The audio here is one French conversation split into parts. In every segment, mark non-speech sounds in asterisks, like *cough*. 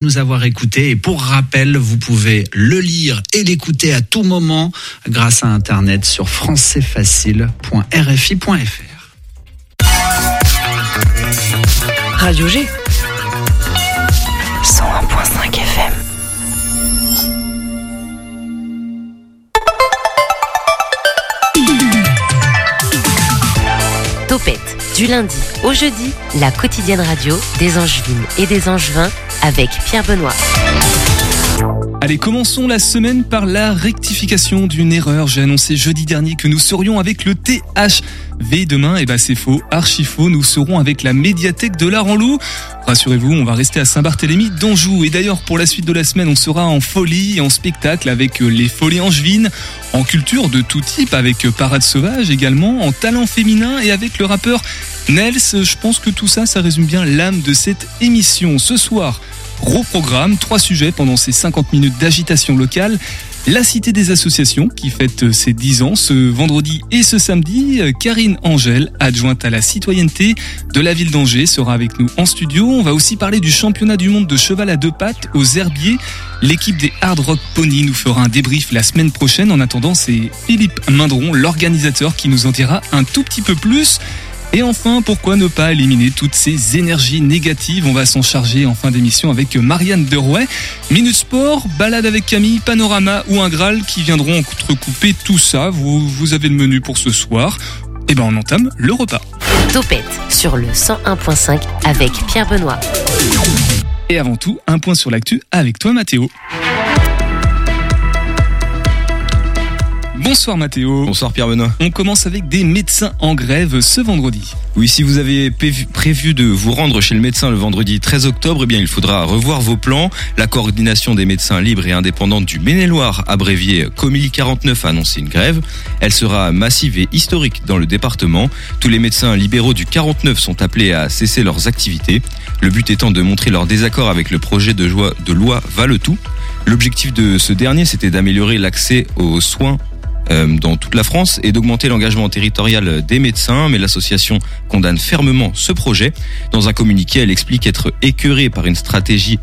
nous avoir écoutés et pour rappel, vous pouvez le lire et l'écouter à tout moment grâce à internet sur françaisfacile.rfi.fr. Radio G. du lundi au jeudi, la quotidienne radio des Angevines et des Angevins avec Pierre Benoît. Allez, commençons la semaine par la rectification d'une erreur. J'ai annoncé jeudi dernier que nous serions avec le THV demain. Et eh ben c'est faux, archi faux. Nous serons avec la médiathèque de l'Art. Rassurez-vous, on va rester à Saint-Barthélemy d'Anjou. Et d'ailleurs, pour la suite de la semaine, on sera en folie en spectacle avec les Folies Angevines, en culture de tout type, avec Parade Sauvage également, en talent féminin et avec le rappeur Nels. Je pense que tout ça, ça résume bien l'âme de cette émission. Ce soir, Gros programme, trois sujets pendant ces 50 minutes d'agitation locale. La Cité des Associations qui fête ses 10 ans ce vendredi et ce samedi. Karine Angèle, adjointe à la citoyenneté de la ville d'Angers, sera avec nous en studio. On va aussi parler du championnat du monde de cheval à deux pattes aux herbiers. L'équipe des Hard Rock Pony nous fera un débrief la semaine prochaine. En attendant, c'est Philippe Mindron, l'organisateur, qui nous en dira un tout petit peu plus. Et enfin, pourquoi ne pas éliminer toutes ces énergies négatives? On va s'en charger en fin d'émission avec Marianne Derouet. Minute Sport, balade avec Camille, Panorama ou un Graal qui viendront entrecouper tout ça. Vous, vous avez le menu pour ce soir. Et eh ben on entame le repas. Topette sur le 101.5 avec Pierre Benoît. Et avant tout, un point sur l'actu avec toi Mathéo. Bonsoir Mathéo. Bonsoir Pierre Benoît. On commence avec des médecins en grève ce vendredi. Oui, si vous avez prévu de vous rendre chez le médecin le vendredi 13 octobre, eh bien il faudra revoir vos plans. La coordination des médecins libres et indépendants du Maine-et-Loire, abréviée Comili 49, a annoncé une grève. Elle sera massive et historique dans le département. Tous les médecins libéraux du 49 sont appelés à cesser leurs activités. Le but étant de montrer leur désaccord avec le projet de, loi, de loi Valetout. L'objectif de ce dernier, c'était d'améliorer l'accès aux soins dans toute la France et d'augmenter l'engagement territorial des médecins, mais l'association condamne fermement ce projet. Dans un communiqué, elle explique être écœurée par une stratégie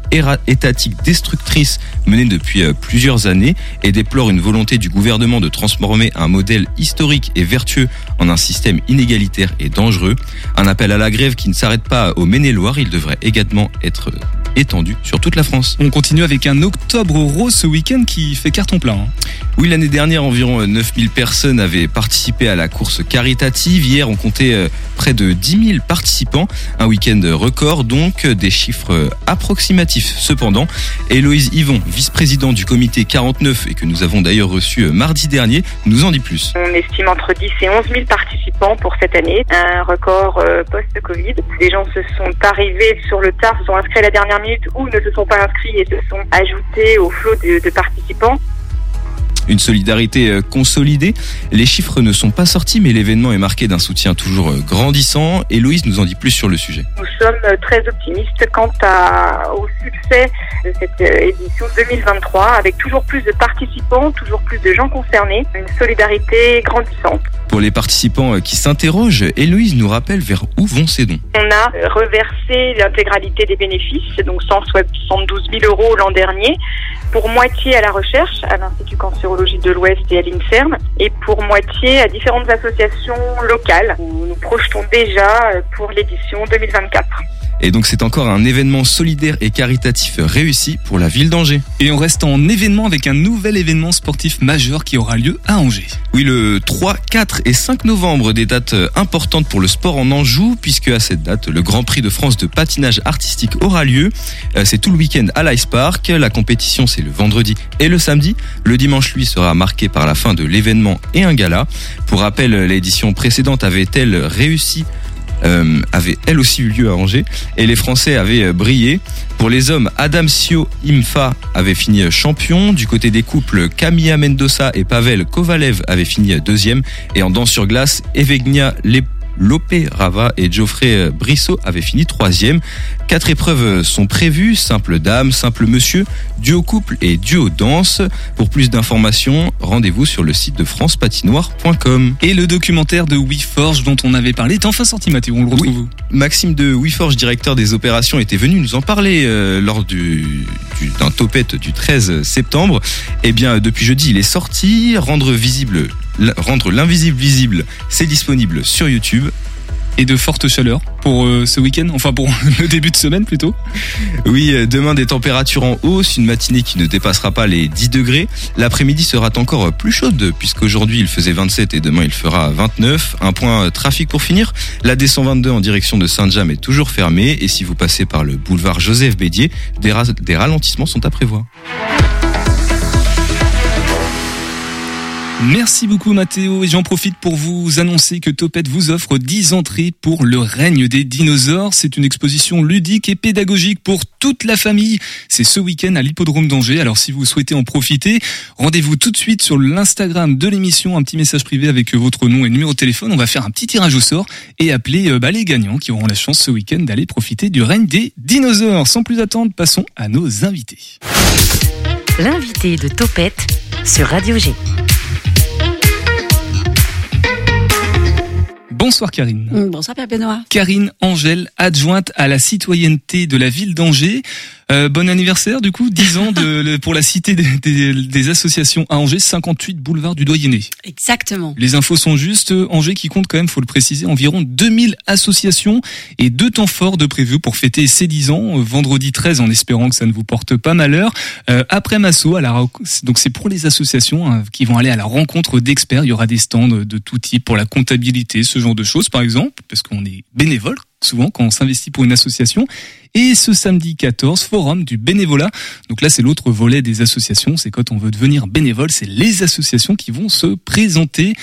étatique destructrice menée depuis euh, plusieurs années et déplore une volonté du gouvernement de transformer un modèle historique et vertueux en un système inégalitaire et dangereux. Un appel à la grève qui ne s'arrête pas au Maine-et-Loire, il devrait également être étendu sur toute la France. On continue avec un octobre rose ce week-end qui fait carton plein. Hein. Oui, l'année dernière, environ 9000 personnes avaient participé à la course caritative. Hier, on comptait euh, près de 10 000 participants. Un week-end record, donc des chiffres approximatifs. Cependant, Héloïse Yvon, vice-président du comité 49 et que nous avons d'ailleurs reçu euh, mardi dernier, nous en dit plus. On estime entre 10 et 11 000 participants pour cette année. Un record euh, post-Covid. Les gens se sont arrivés sur le tard, se sont inscrits à la dernière minute ou ne se sont pas inscrits et se sont ajoutés au flot de participants une solidarité euh, consolidée. Les chiffres ne sont pas sortis, mais l'événement est marqué d'un soutien toujours euh, grandissant. Et Louise nous en dit plus sur le sujet. Nous sommes euh, très optimistes quant à, au succès de cette édition 2023, avec toujours plus de participants, toujours plus de gens concernés, une solidarité grandissante. Pour les participants qui s'interrogent, Héloïse nous rappelle vers où vont ces dons. On a reversé l'intégralité des bénéfices, donc 172 000 euros l'an dernier, pour moitié à la recherche à l'Institut cancérologie de l'Ouest et à l'INSERM, et pour moitié à différentes associations locales où nous projetons déjà pour l'édition 2024. Et donc c'est encore un événement solidaire et caritatif réussi pour la ville d'Angers. Et on reste en événement avec un nouvel événement sportif majeur qui aura lieu à Angers. Oui, le 3, 4 et 5 novembre, des dates importantes pour le sport en Anjou, puisque à cette date, le Grand Prix de France de patinage artistique aura lieu. Euh, c'est tout le week-end à l'Ice Park. La compétition, c'est le vendredi et le samedi. Le dimanche, lui, sera marqué par la fin de l'événement et un gala. Pour rappel, l'édition précédente avait-elle réussi euh, avait elle aussi eu lieu à Angers et les Français avaient euh, brillé. Pour les hommes, Adam Sio Imfa avait fini euh, champion. Du côté des couples, Camilla Mendoza et Pavel Kovalev avaient fini deuxième. Et en danse sur glace, Evegnia Lopé Rava et Geoffrey Brissot avaient fini troisième. Quatre épreuves sont prévues, simple dame, simple monsieur, duo couple et duo danse. Pour plus d'informations, rendez-vous sur le site de francepatinoire.com. Et le documentaire de WeForge dont on avait parlé est enfin sorti, Mathéo. On le retrouve Maxime de WeForge, directeur des opérations, était venu nous en parler euh, lors du, du- d'un topette du 13 septembre. Eh bien, depuis jeudi, il est sorti. Rendre visible, rendre l'invisible visible, c'est disponible sur YouTube. Et de fortes chaleurs pour euh, ce week-end, enfin pour *laughs* le début de semaine plutôt. Oui, euh, demain des températures en hausse, une matinée qui ne dépassera pas les 10 degrés. L'après-midi sera encore plus chaude puisqu'aujourd'hui il faisait 27 et demain il fera 29. Un point euh, trafic pour finir. La D122 en direction de Saint-James est toujours fermée et si vous passez par le boulevard Joseph Bédier, des, ra- des ralentissements sont à prévoir. Merci beaucoup Mathéo et j'en profite pour vous annoncer que Topette vous offre 10 entrées pour le règne des dinosaures. C'est une exposition ludique et pédagogique pour toute la famille. C'est ce week-end à l'hippodrome d'Angers. Alors si vous souhaitez en profiter, rendez-vous tout de suite sur l'Instagram de l'émission, un petit message privé avec votre nom et numéro de téléphone. On va faire un petit tirage au sort et appeler euh, bah, les gagnants qui auront la chance ce week-end d'aller profiter du règne des dinosaures. Sans plus attendre, passons à nos invités. L'invité de Topette sur Radio G. Bonsoir Karine. Bonsoir Pierre Benoît. Karine Angèle, adjointe à la citoyenneté de la ville d'Angers. Euh, bon anniversaire du coup, 10 ans de, le- pour la cité des, des- des associations à Angers, 58 boulevard du Doyenné. Exactement. Les infos sont justes, Angers qui compte quand même, faut le préciser, environ 2000 associations et deux temps forts de prévus pour fêter ses 10 ans, euh, vendredi 13 en espérant que ça ne vous porte pas malheur. Euh, après Masso, à la, donc c'est pour les associations hein, qui vont aller à la rencontre d'experts, il y aura des stands de tout type pour la comptabilité, ce genre de choses par exemple, parce qu'on est bénévole souvent quand on s'investit pour une association. Et ce samedi 14, forum du bénévolat. Donc là, c'est l'autre volet des associations. C'est quand on veut devenir bénévole, c'est les associations qui vont se présenter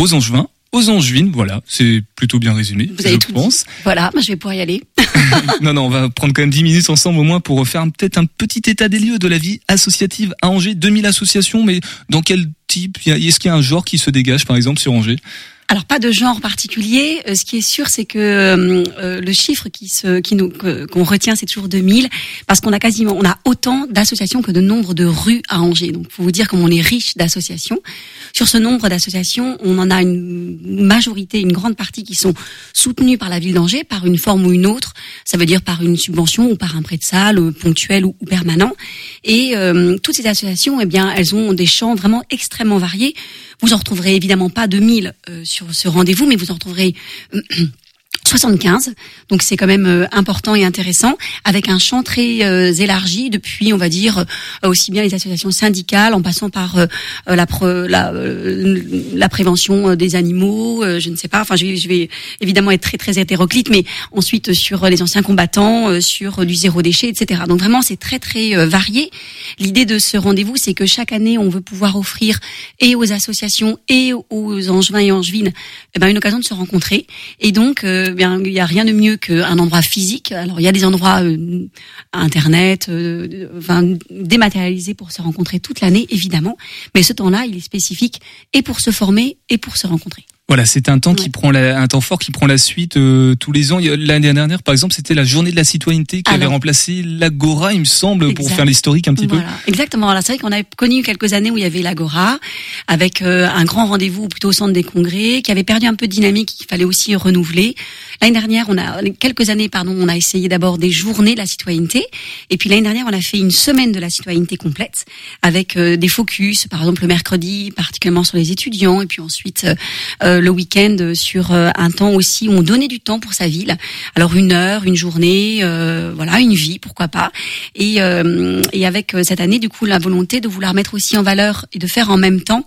aux Angevins, aux Angevines. Voilà, c'est plutôt bien résumé, Vous avez je tout pense. dit. Voilà, je vais pouvoir y aller. *laughs* non, non, on va prendre quand même 10 minutes ensemble au moins pour faire peut-être un petit état des lieux de la vie associative à Angers. 2000 associations, mais dans quel type? Est-ce qu'il y a un genre qui se dégage, par exemple, sur Angers? Alors pas de genre particulier. Euh, Ce qui est sûr, c'est que euh, euh, le chiffre qui se, qui nous, qu'on retient, c'est toujours 2000, parce qu'on a quasiment, on a autant d'associations que de nombre de rues à Angers. Donc, faut vous dire comme on est riche d'associations. Sur ce nombre d'associations, on en a une majorité, une grande partie qui sont soutenues par la ville d'Angers, par une forme ou une autre. Ça veut dire par une subvention ou par un prêt de salle euh, ponctuel ou, ou permanent. Et euh, toutes ces associations, eh bien, elles ont des champs vraiment extrêmement variés. Vous en retrouverez évidemment pas 2000 euh, sur ce rendez-vous, mais vous en retrouverez euh, 75, donc c'est quand même euh, important et intéressant, avec un champ très euh, élargi depuis, on va dire, euh, aussi bien les associations syndicales, en passant par euh, euh, la, pre- la, euh, la prévention des animaux, je ne sais pas, enfin je vais, je vais évidemment être très très hétéroclite, mais ensuite sur les anciens combattants, sur du zéro déchet, etc. Donc vraiment c'est très très varié. L'idée de ce rendez-vous, c'est que chaque année on veut pouvoir offrir et aux associations et aux angevins et angevines eh ben, une occasion de se rencontrer. Et donc, bien, il n'y a rien de mieux qu'un endroit physique. Alors, il y a des endroits euh, internet, euh, enfin, dématérialisés pour se rencontrer toute l'année, évidemment. Mais ce temps-là, il est spécifique et pour se former et pour se rencontrer. Voilà, c'est un temps qui Ouais. prend la, un temps fort qui prend la suite euh, tous les ans. L'année dernière, par exemple, c'était la journée de la citoyenneté qui avait remplacé l'Agora, il me semble, pour faire l'historique un petit peu. Exactement. Alors c'est vrai qu'on a connu quelques années où il y avait l'Agora, avec euh, un grand rendez-vous plutôt au centre des congrès, qui avait perdu un peu de dynamique, qu'il fallait aussi renouveler. L'année dernière, on a quelques années, pardon, on a essayé d'abord des journées de la citoyenneté, et puis l'année dernière, on a fait une semaine de la citoyenneté complète, avec euh, des focus, par exemple le mercredi, particulièrement sur les étudiants, et puis ensuite euh, le week-end euh, sur euh, un temps aussi où on donnait du temps pour sa ville. Alors une heure, une journée, euh, voilà, une vie, pourquoi pas. Et, euh, et avec euh, cette année, du coup, la volonté de vouloir mettre aussi en valeur et de faire en même temps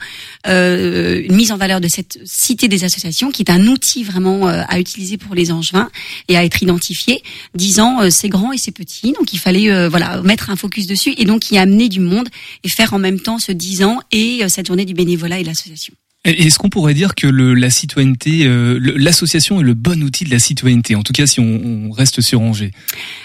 euh, une mise en valeur de cette cité des associations, qui est un outil vraiment euh, à utiliser pour les angevins et à être identifié, disant euh, c'est grand et c'est petit, donc il fallait euh, voilà mettre un focus dessus et donc y amener du monde et faire en même temps ce 10 ans et euh, cette journée du bénévolat et l'association. Est-ce qu'on pourrait dire que le, la citoyenneté, euh, l'association est le bon outil de la citoyenneté? En tout cas, si on, on reste sur Angers.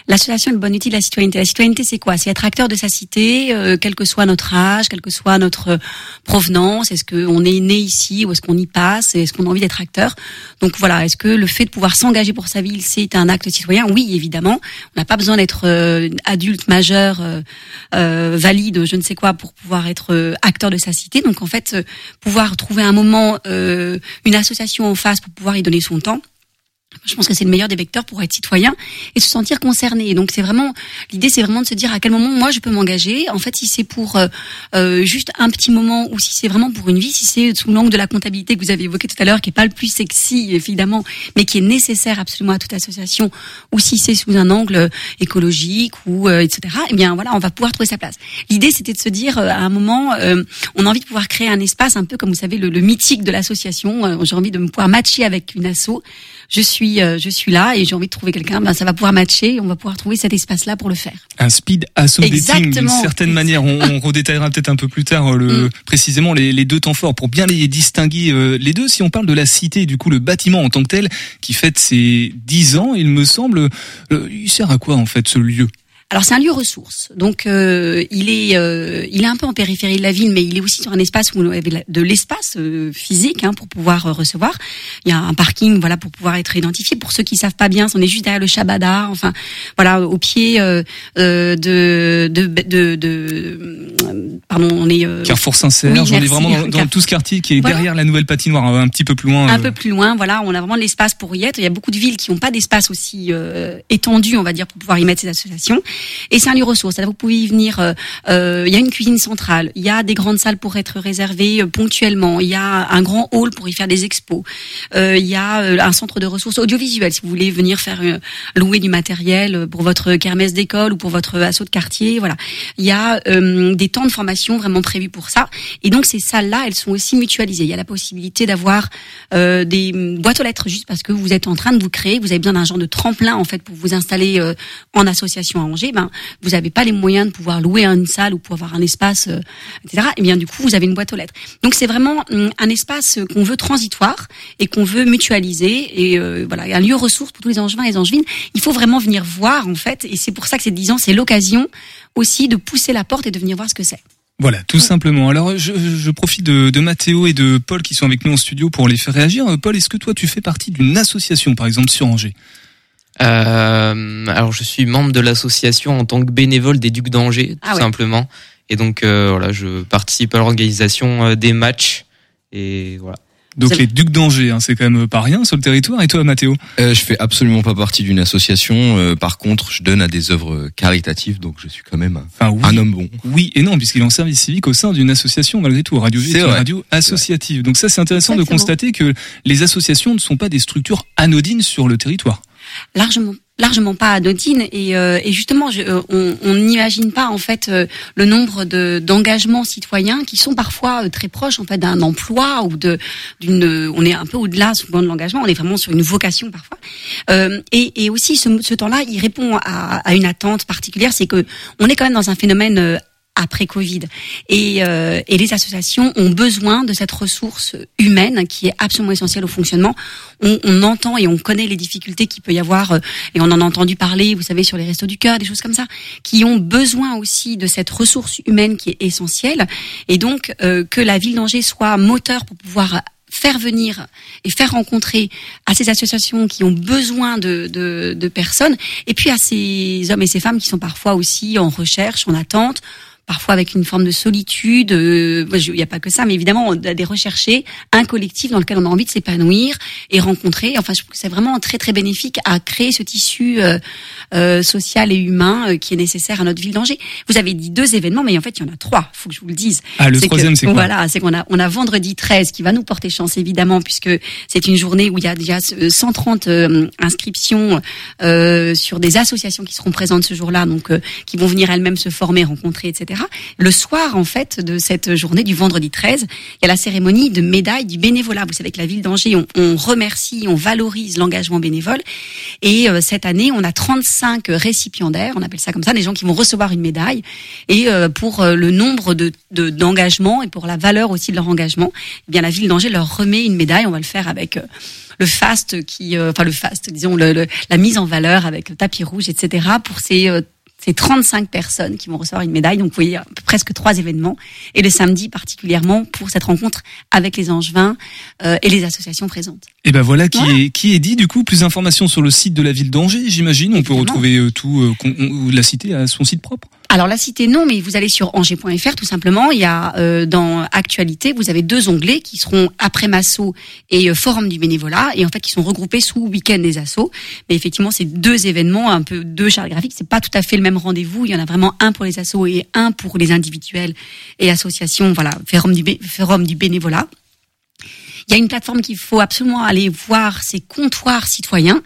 L'association est le bon outil de la citoyenneté. La citoyenneté, c'est quoi? C'est être acteur de sa cité, euh, quel que soit notre âge, quelle que soit notre euh, provenance. Est-ce qu'on est né ici ou est-ce qu'on y passe? Est-ce qu'on a envie d'être acteur? Donc voilà, est-ce que le fait de pouvoir s'engager pour sa ville, c'est un acte citoyen? Oui, évidemment. On n'a pas besoin d'être euh, adulte, majeur, euh, euh, valide, je ne sais quoi, pour pouvoir être acteur de sa cité. Donc en fait, pouvoir trouver un moment, euh, une association en face pour pouvoir y donner son temps. Je pense que c'est le meilleur des vecteurs pour être citoyen et se sentir concerné. Donc c'est vraiment l'idée, c'est vraiment de se dire à quel moment moi je peux m'engager. En fait, si c'est pour euh, euh, juste un petit moment ou si c'est vraiment pour une vie, si c'est sous l'angle de la comptabilité que vous avez évoqué tout à l'heure, qui est pas le plus sexy évidemment, mais qui est nécessaire absolument à toute association, ou si c'est sous un angle euh, écologique ou euh, etc. Eh bien voilà, on va pouvoir trouver sa place. L'idée, c'était de se dire euh, à un moment, euh, on a envie de pouvoir créer un espace un peu comme vous savez le, le mythique de l'association. J'ai envie de me pouvoir matcher avec une asso je suis euh, je suis là et j'ai envie de trouver quelqu'un, ben ça va pouvoir matcher, et on va pouvoir trouver cet espace-là pour le faire. Un speed asso dating d'une Exactement. certaine manière. On, on redétaillera peut-être un peu plus tard euh, le, Mm. précisément les, les deux temps forts pour bien les distinguer euh, les deux. Si on parle de la cité, du coup le bâtiment en tant que tel qui fête ses 10 ans, il me semble, euh, il sert à quoi en fait ce lieu? Alors c'est un lieu ressource, donc euh, il est euh, il est un peu en périphérie de la ville, mais il est aussi sur un espace où on avait de l'espace euh, physique hein, pour pouvoir euh, recevoir. Il y a un parking, voilà, pour pouvoir être identifié. Pour ceux qui savent pas bien, on est juste derrière le Shabada, enfin voilà, au pied euh, euh, de, de, de, de- pardon, on est euh, Carrefour Saint-Serge, Oui, on est vraiment dans, tout ce quartier qui est Voilà. derrière la nouvelle patinoire, un petit peu plus loin. un peu plus loin, voilà, on a vraiment l'espace pour y être. Il y a beaucoup de villes qui n'ont pas d'espace aussi euh, étendu, on va dire, pour pouvoir y mettre ces associations. Et c'est un lieu ressource. C'est-à-dire, vous pouvez y venir. euh, euh, il y a une cuisine centrale, il y a des grandes salles pour être réservées euh, ponctuellement, il y a un grand hall pour y faire des expos, il y a un centre de ressources audiovisuelles si vous voulez venir faire louer du matériel pour votre kermesse d'école ou pour votre assaut de quartier. Voilà, il y a des temps de formation vraiment prévus pour ça. Et donc ces salles-là, elles sont aussi mutualisées. Il y a la possibilité d'avoir euh, des mm, boîtes aux lettres juste parce que vous êtes en train de vous créer, vous avez besoin d'un genre de tremplin en fait pour vous installer euh, en association à Angers. Ben vous n'avez pas les moyens de pouvoir louer une salle ou pour avoir un espace, euh, etc. Et bien du coup vous avez une boîte aux lettres. Donc c'est vraiment mm, un espace qu'on veut transitoire et qu'on veut mutualiser et euh, voilà un lieu ressource pour tous les angevins et les angevines. Il faut vraiment venir voir en fait et c'est pour ça que ces 10 ans c'est l'occasion aussi de pousser la porte et de venir voir ce que c'est. Voilà, tout simplement. Alors, je, je profite de, de Mathéo et de Paul qui sont avec nous en studio pour les faire réagir. Euh, Paul, est-ce que toi, tu fais partie d'une association, par exemple, sur Angers? Euh, alors je suis membre de l'association en tant que bénévole des Ducs d'Angers, tout Ah ouais. simplement. Et donc euh, voilà, je participe à l'organisation euh, des matchs. Et voilà. Donc les Ducs d'Angers, hein, c'est quand même pas rien sur le territoire. Et toi, Mathéo? Euh, je fais absolument pas partie d'une association. euh, par contre, je donne à des œuvres caritatives, donc je suis quand même un, Enfin, oui, un homme bon. oui et non, puisqu'il est en service civique au sein d'une association, malgré tout. Radio est une radio associative. Donc ça, c'est intéressant de constater que les associations ne sont pas des structures anodines sur le territoire. Largement largement pas anodine et, euh, et justement je, euh, on n'imagine pas en fait euh, le nombre de d'engagements citoyens qui sont parfois euh, très proches en fait d'un emploi ou de d'une on est un peu au-delà souvent de l'engagement on est vraiment sur une vocation parfois. Euh, et, et aussi ce, ce temps-là il répond à, à une attente particulière. C'est que on est quand même dans un phénomène euh, après Covid. Et, euh, et les associations ont besoin de cette ressource humaine qui est absolument essentielle au fonctionnement. On, on entend et on connaît les difficultés qu'il peut y avoir, euh, et on en a entendu parler, vous savez, sur les restos du cœur, des choses comme ça, qui ont besoin aussi de cette ressource humaine qui est essentielle. Et donc, euh, que la ville d'Angers soit moteur pour pouvoir faire venir et faire rencontrer à ces associations qui ont besoin de, de, de personnes, et puis à ces hommes et ces femmes qui sont parfois aussi en recherche, en attente, parfois avec une forme de solitude. euh, Il n'y a pas que ça, mais évidemment, on a des recherchés, un collectif dans lequel on a envie de s'épanouir et rencontrer. Enfin, je trouve que c'est vraiment très très bénéfique à créer ce tissu euh, euh, social et humain euh, qui est nécessaire à notre ville d'Angers. Vous avez dit deux événements, mais en fait, il y en a trois. Faut que je vous le dise. Ah, le troisième, c'est quoi? Voilà, c'est qu'on a on a vendredi 13 qui va nous porter chance évidemment puisque c'est une journée où il y a déjà euh, 130 euh, inscriptions euh, sur des associations qui seront présentes ce jour-là, donc euh, qui vont venir elles-mêmes se former, rencontrer, etc. Le soir, en fait, de cette journée du vendredi 13, il y a la cérémonie de médaille du bénévolat. Vous savez que la ville d'Angers, on, remercie, on valorise l'engagement bénévole. Et euh, cette année, on a 35 récipiendaires, on appelle ça comme ça, des gens qui vont recevoir une médaille. Et euh, pour euh, le nombre de d'engagement et pour la valeur aussi de leur engagement, eh bien la ville d'Angers leur remet une médaille. On va le faire avec le fast qui, enfin le fast, disons la mise en valeur avec le tapis rouge, etc. pour ces c'est 35 personnes qui vont recevoir une médaille. Donc, vous voyez, presque trois événements. Et le samedi, particulièrement, pour cette rencontre avec les Angevins euh, et les associations présentes. Et ben voilà qui est qui est dit. Du coup, plus d'informations sur le site de la ville d'Angers, j'imagine. On peut retrouver euh, tout. Euh, la cité à son site propre. Alors la cité non, mais vous allez sur angers.fr tout simplement. Il y a euh, dans actualité, vous avez deux onglets qui seront après Masso et euh, Forum du bénévolat et en fait qui sont regroupés sous Week-end des assos. Mais effectivement, c'est deux événements, un peu deux chartes graphiques. C'est pas tout à fait le même rendez-vous. Il y en a vraiment un pour les assos et un pour les individuels et associations. Voilà, Forum du, Forum du bénévolat. Il y a une plateforme qu'il faut absolument aller voir, c'est Comptoir Citoyen.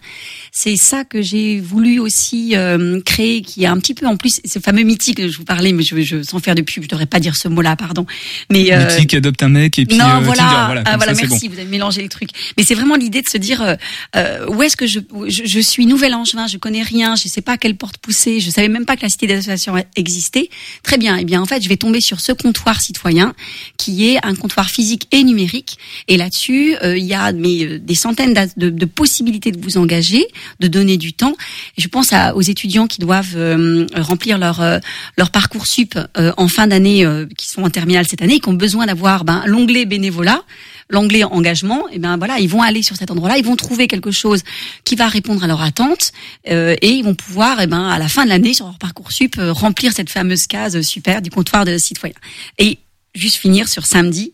C'est ça que j'ai voulu aussi euh, créer, qui est un petit peu en plus ce fameux mythique que je vous parlais, mais je, je sans faire de pub, je devrais pas dire ce mot-là, pardon. Mais euh, mythique adopte un mec et puis non, euh, voilà, voilà, ah, voilà merci, vous avez mélangé les trucs. Mais c'est vraiment l'idée de se dire euh, euh où est-ce que je, je, je suis nouvelle angevin, je connais rien, je sais pas quelle porte pousser, je savais même pas que la cité des associations existait. Très bien, et eh bien en fait, je vais tomber sur ce comptoir citoyen qui est un comptoir physique et numérique. Et là-dessus, il y a mais, des centaines de, de possibilités de vous engager de donner du temps. Et je pense à, aux étudiants qui doivent euh, remplir leur euh, leur parcours sup euh, en fin d'année, qui sont en terminale cette année, qui ont besoin d'avoir ben, l'onglet bénévolat l'onglet engagement, et ben voilà, ils vont aller sur cet endroit-là, ils vont trouver quelque chose qui va répondre à leur attente et ils vont pouvoir, et ben à la fin de l'année sur leur parcours sup remplir cette fameuse case super du comptoir de citoyens. Et juste finir sur samedi,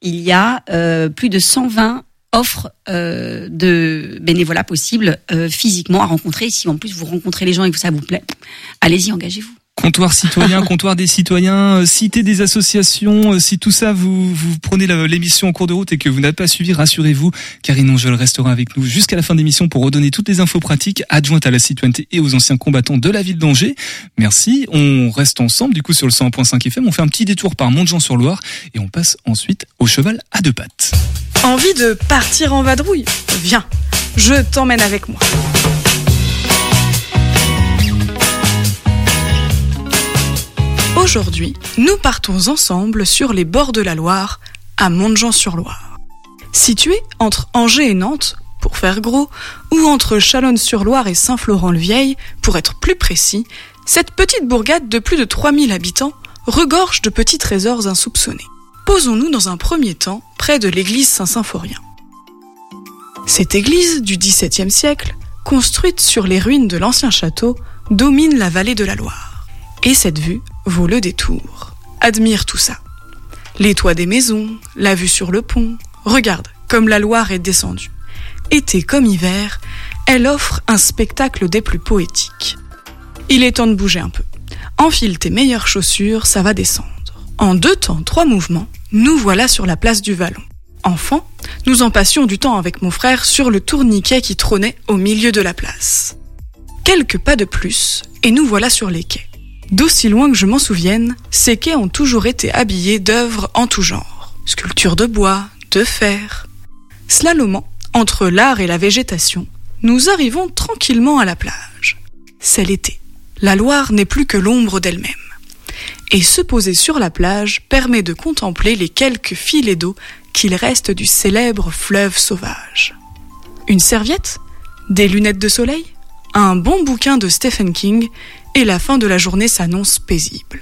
il y a plus de 120 offre euh, de bénévolat possible euh, physiquement à rencontrer. Si en plus vous rencontrez les gens et que ça vous plaît, allez-y, engagez-vous. Comptoir citoyen, *laughs* comptoir des citoyens, euh, cité des associations. Euh, si tout ça, vous, vous prenez l'émission en cours de route et que vous n'avez pas suivi, rassurez-vous, Karine Angel restera avec nous jusqu'à la fin de l'émission pour redonner toutes les infos pratiques adjointes à la citoyenneté et aux anciens combattants de la ville d'Angers. Merci. On reste ensemble, du coup, sur le 101.5 FM. On fait un petit détour par Montjean-sur-Loire et on passe ensuite au cheval à deux pattes. Envie de partir en vadrouille? Viens, je t'emmène avec moi. Aujourd'hui, nous partons ensemble sur les bords de la Loire, à Montjean-sur-Loire. Situé entre Angers et Nantes, pour faire gros, ou entre Chalonne-sur-Loire et Saint-Florent-le-Vieil, pour être plus précis, cette petite bourgade de plus de 3000 habitants regorge de petits trésors insoupçonnés. Posons-nous dans un premier temps près de l'église Saint-Symphorien. Cette église du XVIIe siècle, construite sur les ruines de l'ancien château, domine la vallée de la Loire. Et cette vue vaut le détour. Admire tout ça. Les toits des maisons, la vue sur le pont. Regarde comme la Loire est descendue. Été comme hiver, elle offre un spectacle des plus poétiques. Il est temps de bouger un peu. Enfile tes meilleures chaussures, ça va descendre. En deux temps, trois mouvements, nous voilà sur la place du Vallon. Enfant, nous en passions du temps avec mon frère sur le tourniquet qui trônait au milieu de la place. Quelques pas de plus, et nous voilà sur les quais. D'aussi loin que je m'en souvienne, ces quais ont toujours été habillés d'œuvres en tout genre. Sculptures de bois, de fer. Slalomant, entre l'art et la végétation, nous arrivons tranquillement à la plage. C'est l'été. La Loire n'est plus que l'ombre d'elle-même. Et se poser sur la plage permet de contempler les quelques filets d'eau qu'il reste du célèbre fleuve sauvage. Une serviette? Des lunettes de soleil? Un bon bouquin de Stephen King la fin de la journée s'annonce paisible.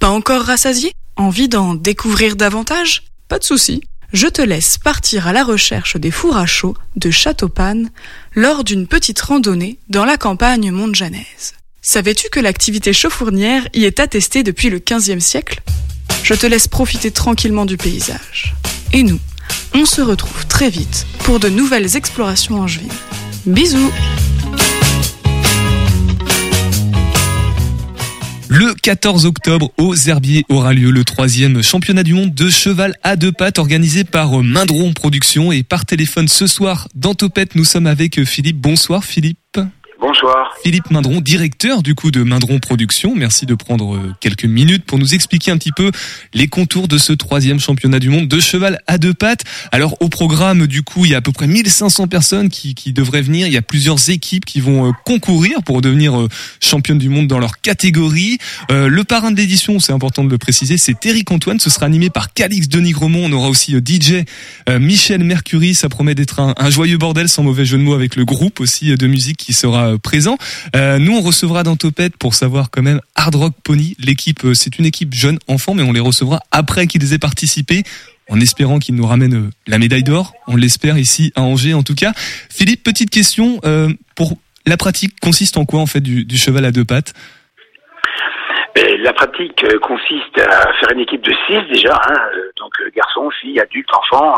Pas encore rassasié? Envie d'en découvrir davantage? Pas de souci. Je te laisse partir à la recherche des fours à chaud de Châteaupanne lors d'une petite randonnée dans la campagne montjanaise. Savais-tu que l'activité chauffournière y est attestée depuis le XVe siècle? Je te laisse profiter tranquillement du paysage. Et nous, on se retrouve très vite pour de nouvelles explorations angevines. Bisous Le 14 octobre, aux Herbiers, aura lieu le troisième championnat du monde de cheval à deux pattes organisé par Mindron Productions et par téléphone ce soir dans Topette. Nous sommes avec Philippe. Bonsoir Philippe. Bonsoir. Philippe Mindron, directeur du coup de Mindron Production. Merci de prendre euh, quelques minutes pour nous expliquer un petit peu les contours de ce troisième championnat du monde de cheval à deux pattes. Alors au programme du coup, il y a à peu près 1500 personnes qui, qui devraient venir. Il y a plusieurs équipes qui vont euh, concourir pour devenir euh, championnes du monde dans leur catégorie. le parrain de l'édition, c'est important de le préciser, c'est Eric Antoine. Ce sera animé par Calix Denis Gremont. On aura aussi DJ Michel Mercury. Ça promet d'être un joyeux bordel sans mauvais jeu de mots avec le groupe aussi de musique qui sera euh, présent. Euh, nous, on recevra dans Topette pour savoir quand même Hard Rock Pony. L'équipe, euh, c'est une équipe jeune enfant, mais on les recevra après qu'ils aient participé en espérant qu'ils nous ramènent la médaille d'or. On l'espère ici à Angers en tout cas. Philippe, petite question pour la pratique consiste en quoi en fait du, cheval à deux pattes? Ben, la pratique consiste à faire une équipe de six déjà, hein, donc garçons, filles, adultes, enfants.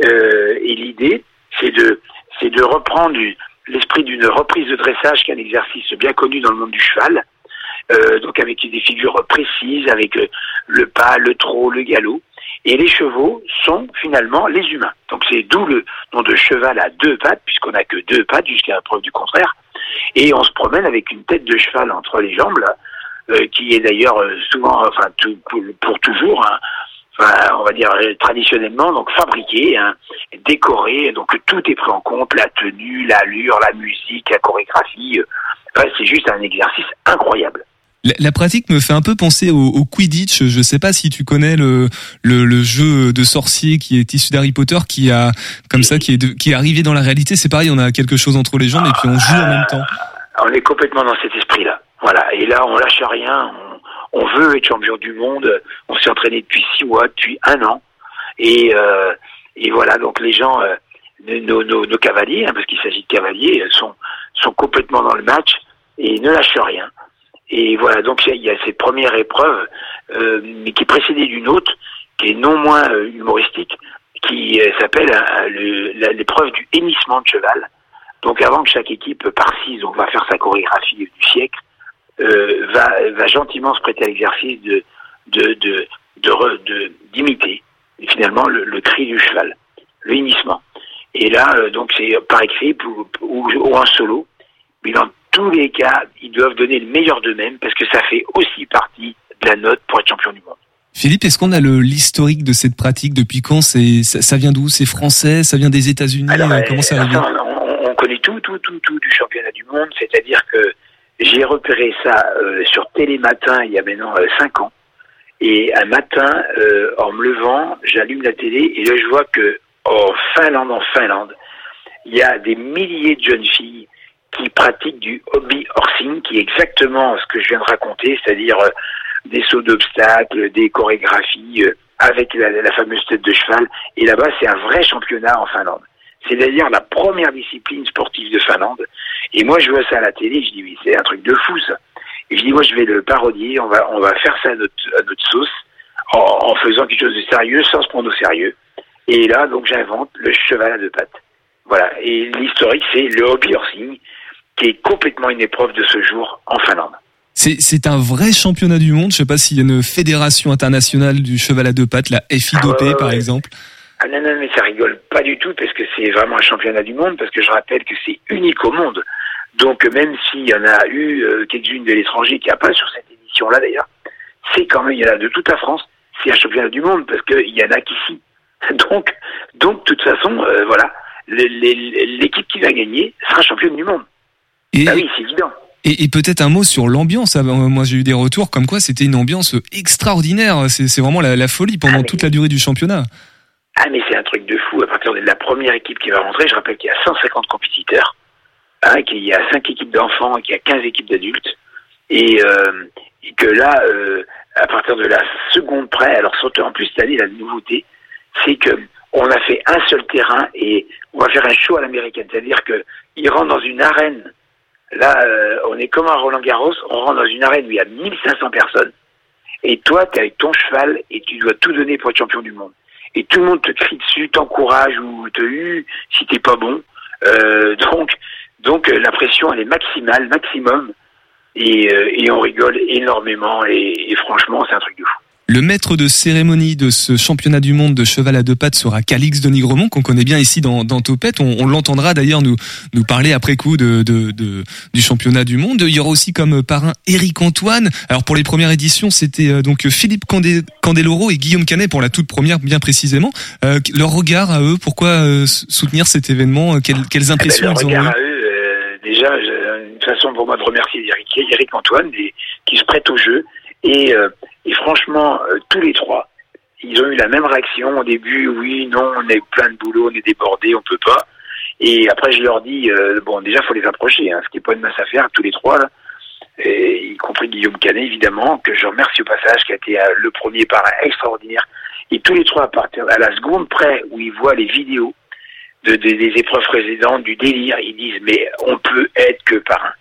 et l'idée, c'est de, c'est de reprendre du, l'esprit d'une reprise de dressage, qui est un exercice bien connu dans le monde du cheval. Euh, donc avec des figures précises, avec euh, le pas, le trot, le galop. Et les chevaux sont finalement les humains. Donc c'est d'où le nom de cheval à deux pattes, puisqu'on n'a que deux pattes jusqu'à la preuve du contraire. Et on se promène avec une tête de cheval entre les jambes, euh, qui est d'ailleurs euh, souvent, enfin pour, toujours, hein, on va dire euh, traditionnellement, donc fabriqué, hein, décoré, donc tout est pris en compte, la tenue, l'allure, la musique, la chorégraphie. Euh, c'est juste un exercice incroyable. La, pratique me fait un peu penser au, Quidditch. Je sais pas si tu connais le, le, jeu de sorcier qui est issu d'Harry Potter, qui a comme ça, qui est qui est arrivé dans la réalité. C'est pareil, on a quelque chose entre les jambes et puis on joue en même temps. On est complètement dans cet esprit-là. Voilà. Et là, on lâche rien on veut être champion du monde. On s'est entraîné depuis six mois, depuis un an. Et, euh, et voilà, donc les gens, euh, nos, nos, cavaliers, hein, parce qu'il s'agit de cavaliers, sont, sont complètement dans le match et ne lâchent rien. Et voilà, donc il y, a cette première épreuve, euh, mais qui est précédée d'une autre, qui est non moins euh, humoristique, qui euh, s'appelle l'épreuve du hennissement de cheval. Donc avant que chaque équipe partisse, on va faire sa chorégraphie du siècle, euh, va, va gentiment se prêter à l'exercice de d'imiter finalement le, le, cri du cheval, le hennissement. Et là, euh, donc c'est par écrit ou, ou, en solo, mais dans tous les cas, ils doivent donner le meilleur d'eux-mêmes parce que ça fait aussi partie de la note pour être champion du monde. Philippe, est-ce qu'on a le l'historique de cette pratique depuis quand? C'est ça, ça, vient d'où? C'est français? Ça vient des États-Unis? Comment ça arrive? on, on, connaît tout, tout, tout, tout du championnat du monde, c'est-à-dire que j'ai repéré ça euh, sur Télématin il y a maintenant euh, cinq ans. Et un matin, euh, en me levant, j'allume la télé et là je vois que en Finlande, en Finlande, il y a des milliers de jeunes filles qui pratiquent du hobby horsing, qui est exactement ce que je viens de raconter, c'est-à-dire des sauts d'obstacles, des chorégraphies avec la, la, fameuse tête de cheval. Et là-bas, c'est un vrai championnat en Finlande. C'est d'ailleurs la première discipline sportive de Finlande. Et moi, je vois ça à la télé, je dis, oui, c'est un truc de fou, ça. Et je dis, moi, je vais le parodier, on va, on va faire ça à notre, à notre sauce, en, faisant quelque chose de sérieux, sans se prendre au sérieux. Et là, donc, j'invente le cheval à deux pattes. Voilà. Et l'historique, c'est le hobby horsing, qui est complètement une épreuve de ce jour en Finlande. C'est un vrai championnat du monde. Je sais pas s'il y a une fédération internationale du cheval à deux pattes, la FIDOP, ah par exemple. Ah non, non, mais ça rigole pas du tout parce que c'est vraiment un championnat du monde, parce que je rappelle que c'est unique au monde. Donc même s'il y en a eu euh, quelques-unes de l'étranger qui a pas sur cette édition-là d'ailleurs, c'est quand même, il y en a de toute la France, c'est un championnat du monde parce qu'il y en a qu'ici. *laughs* Donc, donc de toute façon, euh, voilà, l'équipe qui va gagner sera championne du monde. Et... Ah oui, c'est évident. Et, et peut-être un mot sur l'ambiance. Moi, j'ai eu des retours comme quoi c'était une ambiance extraordinaire. C'est vraiment la, la, folie pendant ah, toute la durée du championnat. Ah mais c'est un truc de fou. À partir de la première équipe qui va rentrer, je rappelle qu'il y a 150 compétiteurs, hein, qu'il y a 5 équipes d'enfants, qu'il y a 15 équipes d'adultes, et, euh, que là, euh, à partir de la seconde près, alors surtout en plus cette année, la nouveauté, c'est que on a fait un seul terrain et on va faire un show à l'américaine, c'est-à-dire que ils rentrent dans une arène. Là, euh, on est comme à Roland Garros, on rentre dans une arène où il y a 1500 personnes. Et toi, tu es avec ton cheval et tu dois tout donner pour être champion du monde et tout le monde te crie dessus, t'encourage ou te hue si t'es pas bon. Euh, *laughs* donc, donc euh, la pression elle est maximale, maximum, et, euh, et on rigole énormément et, franchement c'est un truc de fou. Le maître de cérémonie de ce championnat du monde de cheval à deux pattes sera Calix de Nigremont, qu'on connaît bien ici dans, dans Topette. On, on l'entendra d'ailleurs nous, nous parler après coup de, de, de- du championnat du monde. Il y aura aussi comme parrain Éric Antoine. Alors pour les premières éditions, c'était euh, donc Philippe Candé, Candeloro et Guillaume Canet pour la toute première, bien précisément. Euh, leur regard à eux, pourquoi euh, soutenir cet événement? Euh, Quelles, quelles Eh ben, impressions ils ont regard eu à eux, euh, déjà, une façon pour moi de remercier Eric, Eric Antoine qui se prête au jeu. Et, euh, et franchement, euh, tous les trois, ils ont eu la même réaction au début. Oui, non, on est plein de boulot, on est débordé, on peut pas. Et après, je leur dis, euh, bon, déjà, faut les approcher, hein, ce qui est pas une masse à faire, tous les trois, là. Et, y compris Guillaume Canet, évidemment, que je remercie au passage, qui a été euh, le premier parrain extraordinaire. Et tous les trois, à partir à la seconde près où ils voient les vidéos de, de- des épreuves précédentes, du délire, ils disent, mais on peut être que parrain.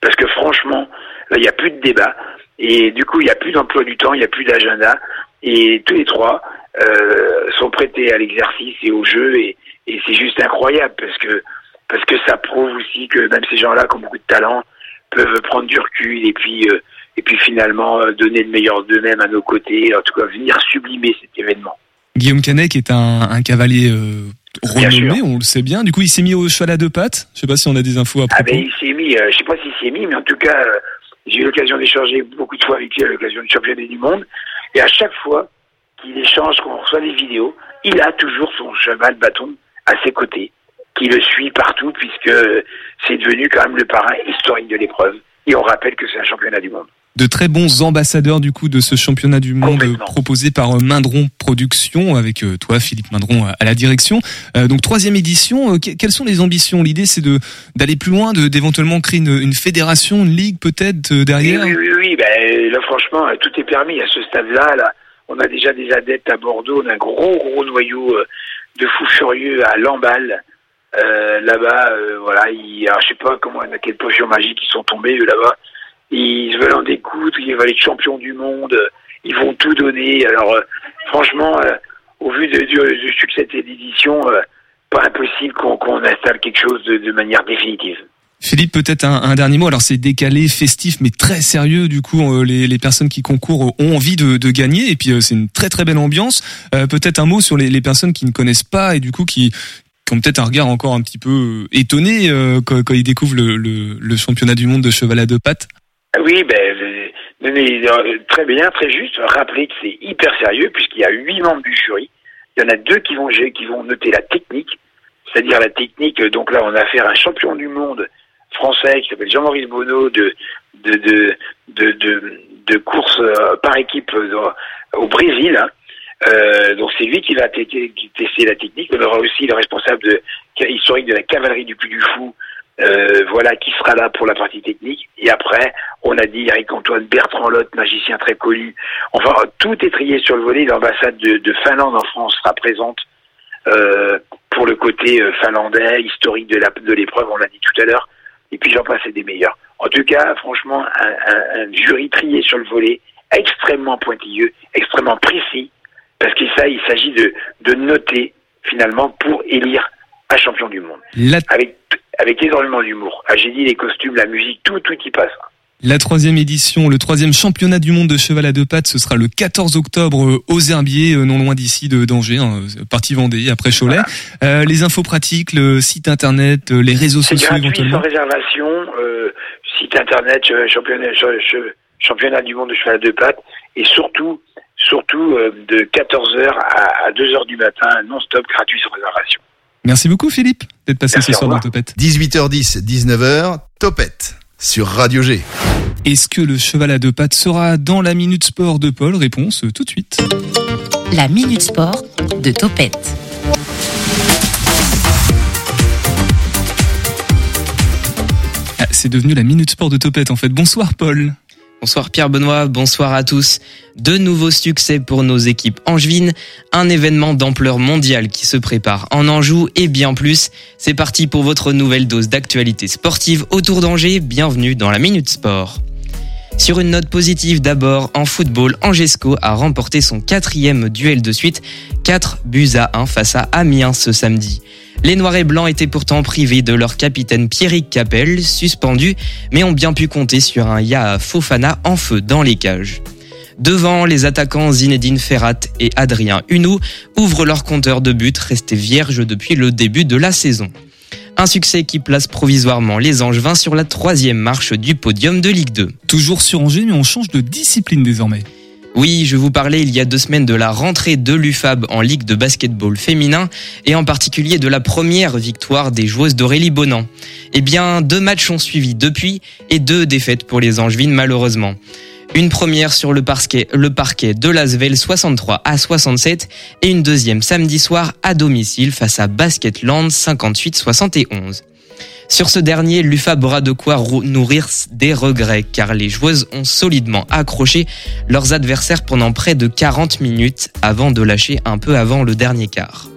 Parce que franchement, là, il n'y a plus de débat. Et du coup, il n'y a plus d'emploi du temps, il n'y a plus d'agenda. Et tous les trois euh, sont prêtés à l'exercice et au jeu. Et, et c'est juste incroyable parce que, parce que ça prouve aussi que même ces gens-là qui ont beaucoup de talent peuvent prendre du recul et puis, euh, et puis finalement euh, donner le meilleur d'eux-mêmes à nos côtés. En tout cas, venir sublimer cet événement. Guillaume Canet qui est un, un cavalier euh, renommé, on le sait bien. Du coup, il s'est mis au cheval à deux pattes. Je sais pas si on a des infos à Ah propos. ben il s'est mis, euh, je sais pas s'il s'est mis, mais en tout cas, euh, j'ai eu l'occasion d'échanger beaucoup de fois avec lui à l'occasion du championnat du monde. Et à chaque fois qu'il échange, qu'on reçoit des vidéos, il a toujours son cheval bâton à ses côtés, qui le suit partout puisque c'est devenu quand même le parrain historique de l'épreuve. Et on rappelle que c'est un championnat du monde. De très bons ambassadeurs du coup de ce championnat du monde proposé par euh, Mindron Productions avec euh, toi Philippe Mindron à- la direction. Euh, donc troisième édition. que- quelles sont les ambitions? L'idée c'est de d'aller plus loin, de d'éventuellement créer une, une fédération, une ligue peut-être Oui, derrière? oui, oui, oui. Ben, là, franchement, tout est permis à ce stade-là. Là, on a déjà des adeptes à Bordeaux. On a un gros, gros noyau de fous furieux à Lamballe. Euh, là-bas, euh, voilà, ils, alors, je sais pas comment, à quelle potion magique ils sont tombés, eux, là-bas. Ils veulent en découdre, ils veulent être champions du monde, ils vont tout donner. Alors, euh, franchement, euh, au vu du, succès de cette édition, euh, pas impossible qu'on installe quelque chose de, manière définitive. Philippe, peut-être un, dernier mot. Alors c'est décalé, festif, mais très sérieux. Du coup, les, personnes qui concourent ont envie de, gagner. Et puis c'est une très très belle ambiance. Peut-être un mot sur les, personnes qui ne connaissent pas et du coup qui, ont peut-être un regard encore un petit peu étonné quand, ils découvrent le, le championnat du monde de cheval à deux pattes. Oui, ben, euh, très bien, très juste. Rappeler que c'est hyper sérieux puisqu'il y a huit membres du jury. Il y en a deux qui vont, noter la technique, c'est-à-dire la technique. euh, Donc là, on a affaire à un champion du monde français qui s'appelle Jean-Maurice Bonneau de de course euh, par équipe au Brésil. hein. Donc c'est lui qui va tester la technique. On aura aussi le responsable de, historique de la cavalerie du Puy du Fou, euh, voilà, qui sera là pour la partie technique. Et après, on a dit Eric Antoine Bertrand Lotte, magicien très connu. Enfin, tout est trié sur le volet. L'ambassade de, de Finlande en France sera présente euh, pour le côté euh, finlandais, historique de la de l'épreuve, on l'a dit tout à l'heure. Et puis j'en passe des meilleurs. En tout cas, franchement, un, un- un jury trié sur le volet, extrêmement pointilleux, extrêmement précis, parce qu'il ça, il s'agit de, de noter finalement pour élire un champion du monde La, avec avec énormément d'humour. Ah, j'ai dit les costumes, la musique, tout tout y passe. la troisième édition, le troisième championnat du monde de cheval à deux pattes, ce sera le 14 octobre euh, aux Herbiers, euh, non loin d'ici de d'Angers, hein, euh, partie Vendée, après Cholet. Euh, les infos pratiques, le site internet, les réseaux sociaux gratuit, éventuellement. sans réservation. euh, site internet, championnat, du monde de cheval à deux pattes, et surtout, surtout euh, de 14h à, 2h du matin, non-stop, gratuit sans réservation. Merci beaucoup Philippe d'être passé Merci, ce soir dans. Topette. 18h10, 19h, Topette sur Radio G. Est-ce que le cheval à deux pattes sera dans la minute sport de Paul? Réponse euh, tout de suite. La Minute Sport de Topette. Ah, c'est devenu la minute sport de Topette en fait. Bonsoir Paul. Bonsoir Pierre Benoît, bonsoir à tous. De nouveaux succès pour nos équipes angevines, un événement d'ampleur mondiale qui se prépare en Anjou et bien plus. C'est parti pour votre nouvelle dose d'actualité sportive autour d'Angers. Bienvenue dans la Minute Sport. Sur une note positive d'abord, en football, Angesco a remporté son quatrième duel de suite, 4 buts à 1 face à Amiens ce samedi. Les Noirs et Blancs étaient pourtant privés de leur capitaine Pierrick Capel, suspendu, mais ont bien pu compter sur un Ya Fofana en feu dans les cages. Devant, les attaquants Zinedine Ferrat et Adrien Hunou ouvrent leur compteur de buts resté vierge depuis le début de la saison. Un succès qui place provisoirement les Angevins sur la troisième marche du podium de Ligue 2. Toujours sur mais on change de discipline désormais. Oui, je vous parlais il y a deux semaines de la rentrée de l'UFAB en Ligue de basketball féminin et en particulier de la première victoire des joueuses d'Aurélie Bonan. Eh bien, deux matchs ont suivi depuis et deux défaites pour les Angevines malheureusement. Une première sur le parquet, le parquet de Lasvel 63 à 67 et une deuxième samedi soir à domicile face à Basketland 58-71. Sur ce dernier, l'UFAB aura de quoi nourrir des regrets car les joueuses ont solidement accroché leurs adversaires pendant près de 40 minutes avant de lâcher un peu avant le dernier quart.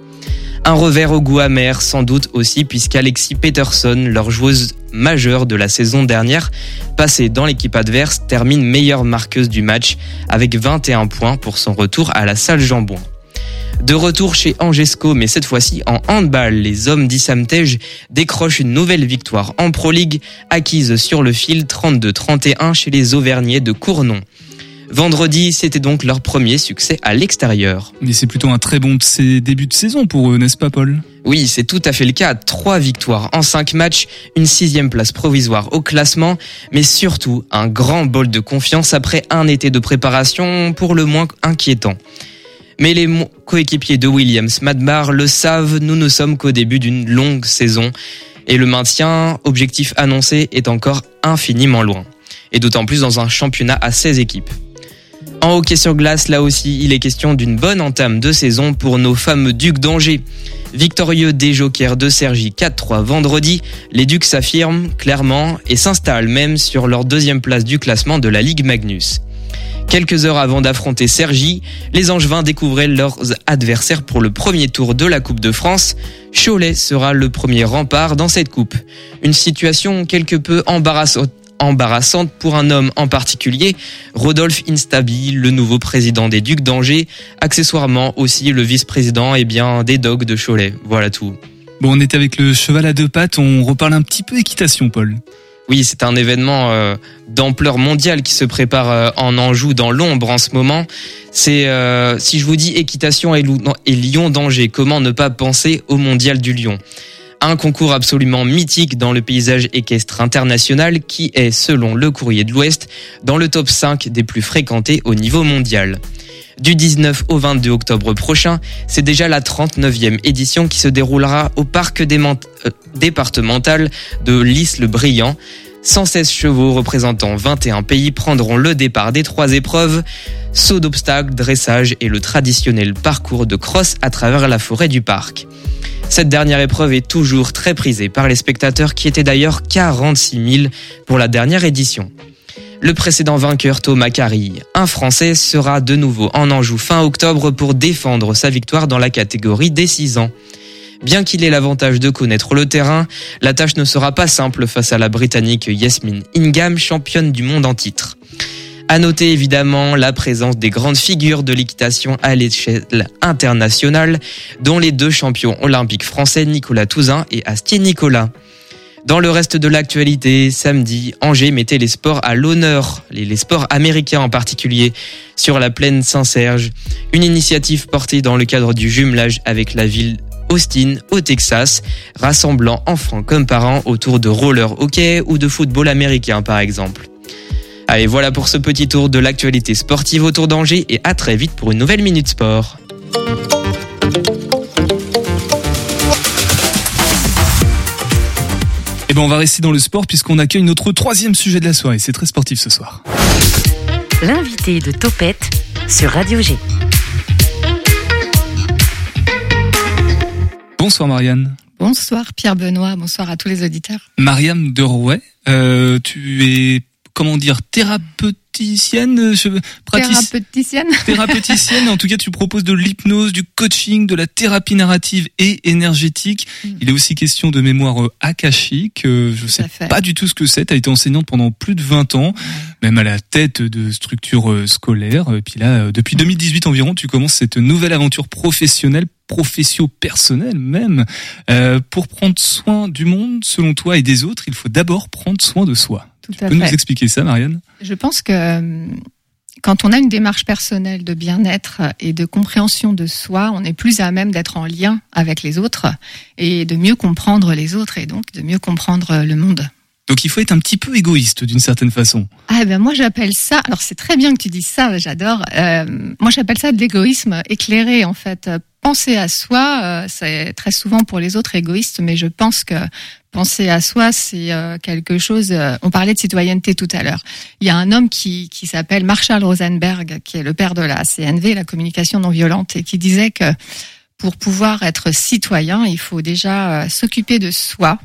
Un revers au goût amer sans doute aussi puisqu'Alexis Peterson, leur joueuse majeure de la saison dernière, passée dans l'équipe adverse, termine meilleure marqueuse du match avec 21 points pour son retour à la salle Jambon. De retour chez Angesco, mais cette fois-ci en handball, les hommes d'Issamtej décrochent une nouvelle victoire en Pro League, acquise sur le fil 32-31 chez les Auvergnats de Cournon. Vendredi, c'était donc leur premier succès à l'extérieur. Mais c'est plutôt un très bon début de saison pour eux, n'est-ce pas Paul? Oui, c'est tout à fait le cas. Trois victoires en cinq matchs, une sixième place provisoire au classement, mais surtout un grand bol de confiance après un été de préparation pour le moins inquiétant. Mais les coéquipiers de Williams, Madbar, le savent, nous ne sommes qu'au début d'une longue saison et le maintien, objectif annoncé, est encore infiniment loin. Et d'autant plus dans un championnat à 16 équipes. En hockey sur glace, là aussi, il est question d'une bonne entame de saison pour nos fameux Ducs d'Angers. Victorieux des Jokers de Sergi 4-3 vendredi, les Ducs s'affirment clairement et s'installent même sur leur deuxième place du classement de la Ligue Magnus. Quelques heures avant d'affronter Sergi, les Angevins découvraient leurs adversaires pour le premier tour de la Coupe de France. Cholet sera le premier rempart dans cette coupe. Une situation quelque peu embarrassante pour un homme en particulier, Rodolphe Instabi, le nouveau président des Ducs d'Angers, accessoirement aussi le vice-président eh bien des Dogs de Cholet. Voilà tout. Bon, on est avec le cheval à deux pattes, on reparle un petit peu équitation, Paul. Oui, c'est un événement euh, d'ampleur mondiale qui se prépare euh, en Anjou dans l'ombre en ce moment. C'est euh, si je vous dis équitation et, et lion danger, comment ne pas penser au mondial du lion un concours absolument mythique dans le paysage équestre international qui est, selon le courrier de l'Ouest, dans le top 5 des plus fréquentés au niveau mondial. Du 19 au 22 octobre prochain, c'est déjà la 39e édition qui se déroulera au parc départemental de Lys-le-Brillant. 116 chevaux représentant 21 pays prendront le départ des trois épreuves, saut d'obstacles, dressage et le traditionnel parcours de crosse à travers la forêt du parc. Cette dernière épreuve est toujours très prisée par les spectateurs qui étaient d'ailleurs 46 000 pour la dernière édition. Le précédent vainqueur Thomas Carille, un Français, sera de nouveau en Anjou fin octobre pour défendre sa victoire dans la catégorie des 6 ans. Bien qu'il ait l'avantage de connaître le terrain, la tâche ne sera pas simple face à la Britannique Yasmin Ingham, championne du monde en titre. À noter évidemment la présence des grandes figures de l'équitation à l'échelle internationale, dont les deux champions olympiques français Nicolas Touzin et Astier Nicolas. Dans le reste de l'actualité, samedi, Angers mettait les sports à l'honneur, les, sports américains en particulier, sur la plaine Saint-Serge. Une initiative portée dans le cadre du jumelage avec la ville Austin, au Texas, rassemblant enfants comme parents autour de roller hockey ou de football américain par exemple. Allez, voilà pour ce petit tour de l'actualité sportive autour d'Angers et à très vite pour une nouvelle Minute Sport. Ben on va rester dans le sport puisqu'on accueille notre troisième sujet de la soirée. C'est très sportif ce soir. L'invité de Topette sur Radio G. Bonsoir Marianne. Bonsoir Pierre Benoît, bonsoir à tous les auditeurs. Marianne Derouet, euh, tu es comment dire thérapeuticienne, thérapeuticienne, thérapeuticienne. *laughs* en tout cas, tu proposes de l'hypnose, du coaching, de la thérapie narrative et énergétique. Mm. Il est aussi question de mémoire euh, akashique. Euh, je sais pas du tout ce que c'est. Tu as été enseignante pendant plus de 20 ans, même à la tête de structures scolaires. Et puis là, depuis 2018 environ, tu commences cette nouvelle aventure professionnelle profession personnelle même. Euh, pour prendre soin du monde, selon toi et des autres, il faut d'abord prendre soin de soi. Tu peux nous expliquer ça, Marianne? Je pense que quand on a une démarche personnelle de bien-être et de compréhension de soi, on est plus à même d'être en lien avec les autres et de mieux comprendre les autres et donc de mieux comprendre le monde. Donc il faut être un petit peu égoïste d'une certaine façon. Ah ben moi j'appelle ça. Alors c'est très bien que tu dises ça, j'adore. Euh, moi j'appelle ça de l'égoïsme éclairé en fait. Penser à soi, euh, c'est très souvent pour les autres égoïste, mais je pense que penser à soi, c'est euh, quelque chose. Euh, on parlait de citoyenneté tout à l'heure. Il y a un homme qui, qui s'appelle Marshall Rosenberg, qui est le père de la CNV, la communication non violente, et qui disait que pour pouvoir être citoyen, il faut déjà s'occuper de soi,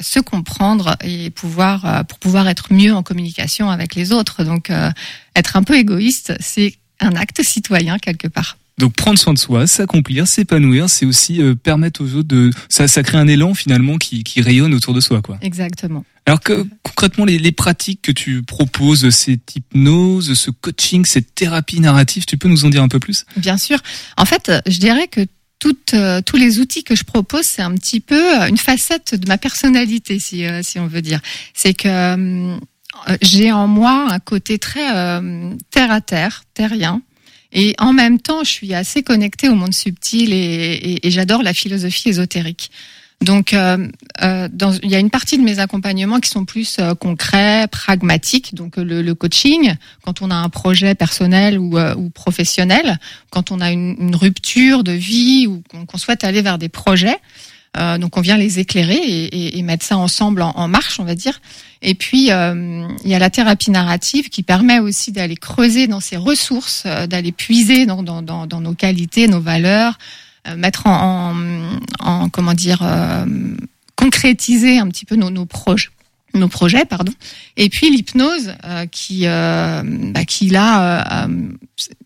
se comprendre et pouvoir euh, pour pouvoir être mieux en communication avec les autres. Donc euh, être un peu égoïste, c'est un acte citoyen quelque part. Donc prendre soin de soi, s'accomplir, s'épanouir, c'est aussi euh, permettre aux autres de ça, ça crée un élan finalement qui, qui rayonne autour de soi quoi. Exactement. Alors que concrètement les, les pratiques que tu proposes, cette hypnose, ce coaching, cette thérapie narrative, tu peux nous en dire un peu plus? Bien sûr. En fait, je dirais que toutes, euh, tous les outils que je propose, c'est un petit peu euh, une facette de ma personnalité, si, euh, si on veut dire. C'est que j'ai en moi un côté très terre à terre, terrien. Et en même temps, je suis assez connectée au monde subtil et, j'adore la philosophie ésotérique. Donc, euh, euh, il y a une partie de mes accompagnements qui sont plus euh, concrets, pragmatiques. Donc, le, le, coaching, quand on a un projet personnel ou, euh, professionnel, quand on a une rupture de vie ou qu'on souhaite aller vers des projets. Euh, donc, on vient les éclairer et, et, et mettre ça ensemble en, en, marche, on va dire. Et puis, il y a la thérapie narrative qui permet aussi d'aller creuser dans ses ressources, d'aller puiser dans, dans, dans, dans nos qualités, nos valeurs, euh, mettre en, en, comment dire euh, concrétiser un petit peu nos, nos projets nos projets, pardon. Et puis l'hypnose, euh, qui, euh, bah, qui là, euh,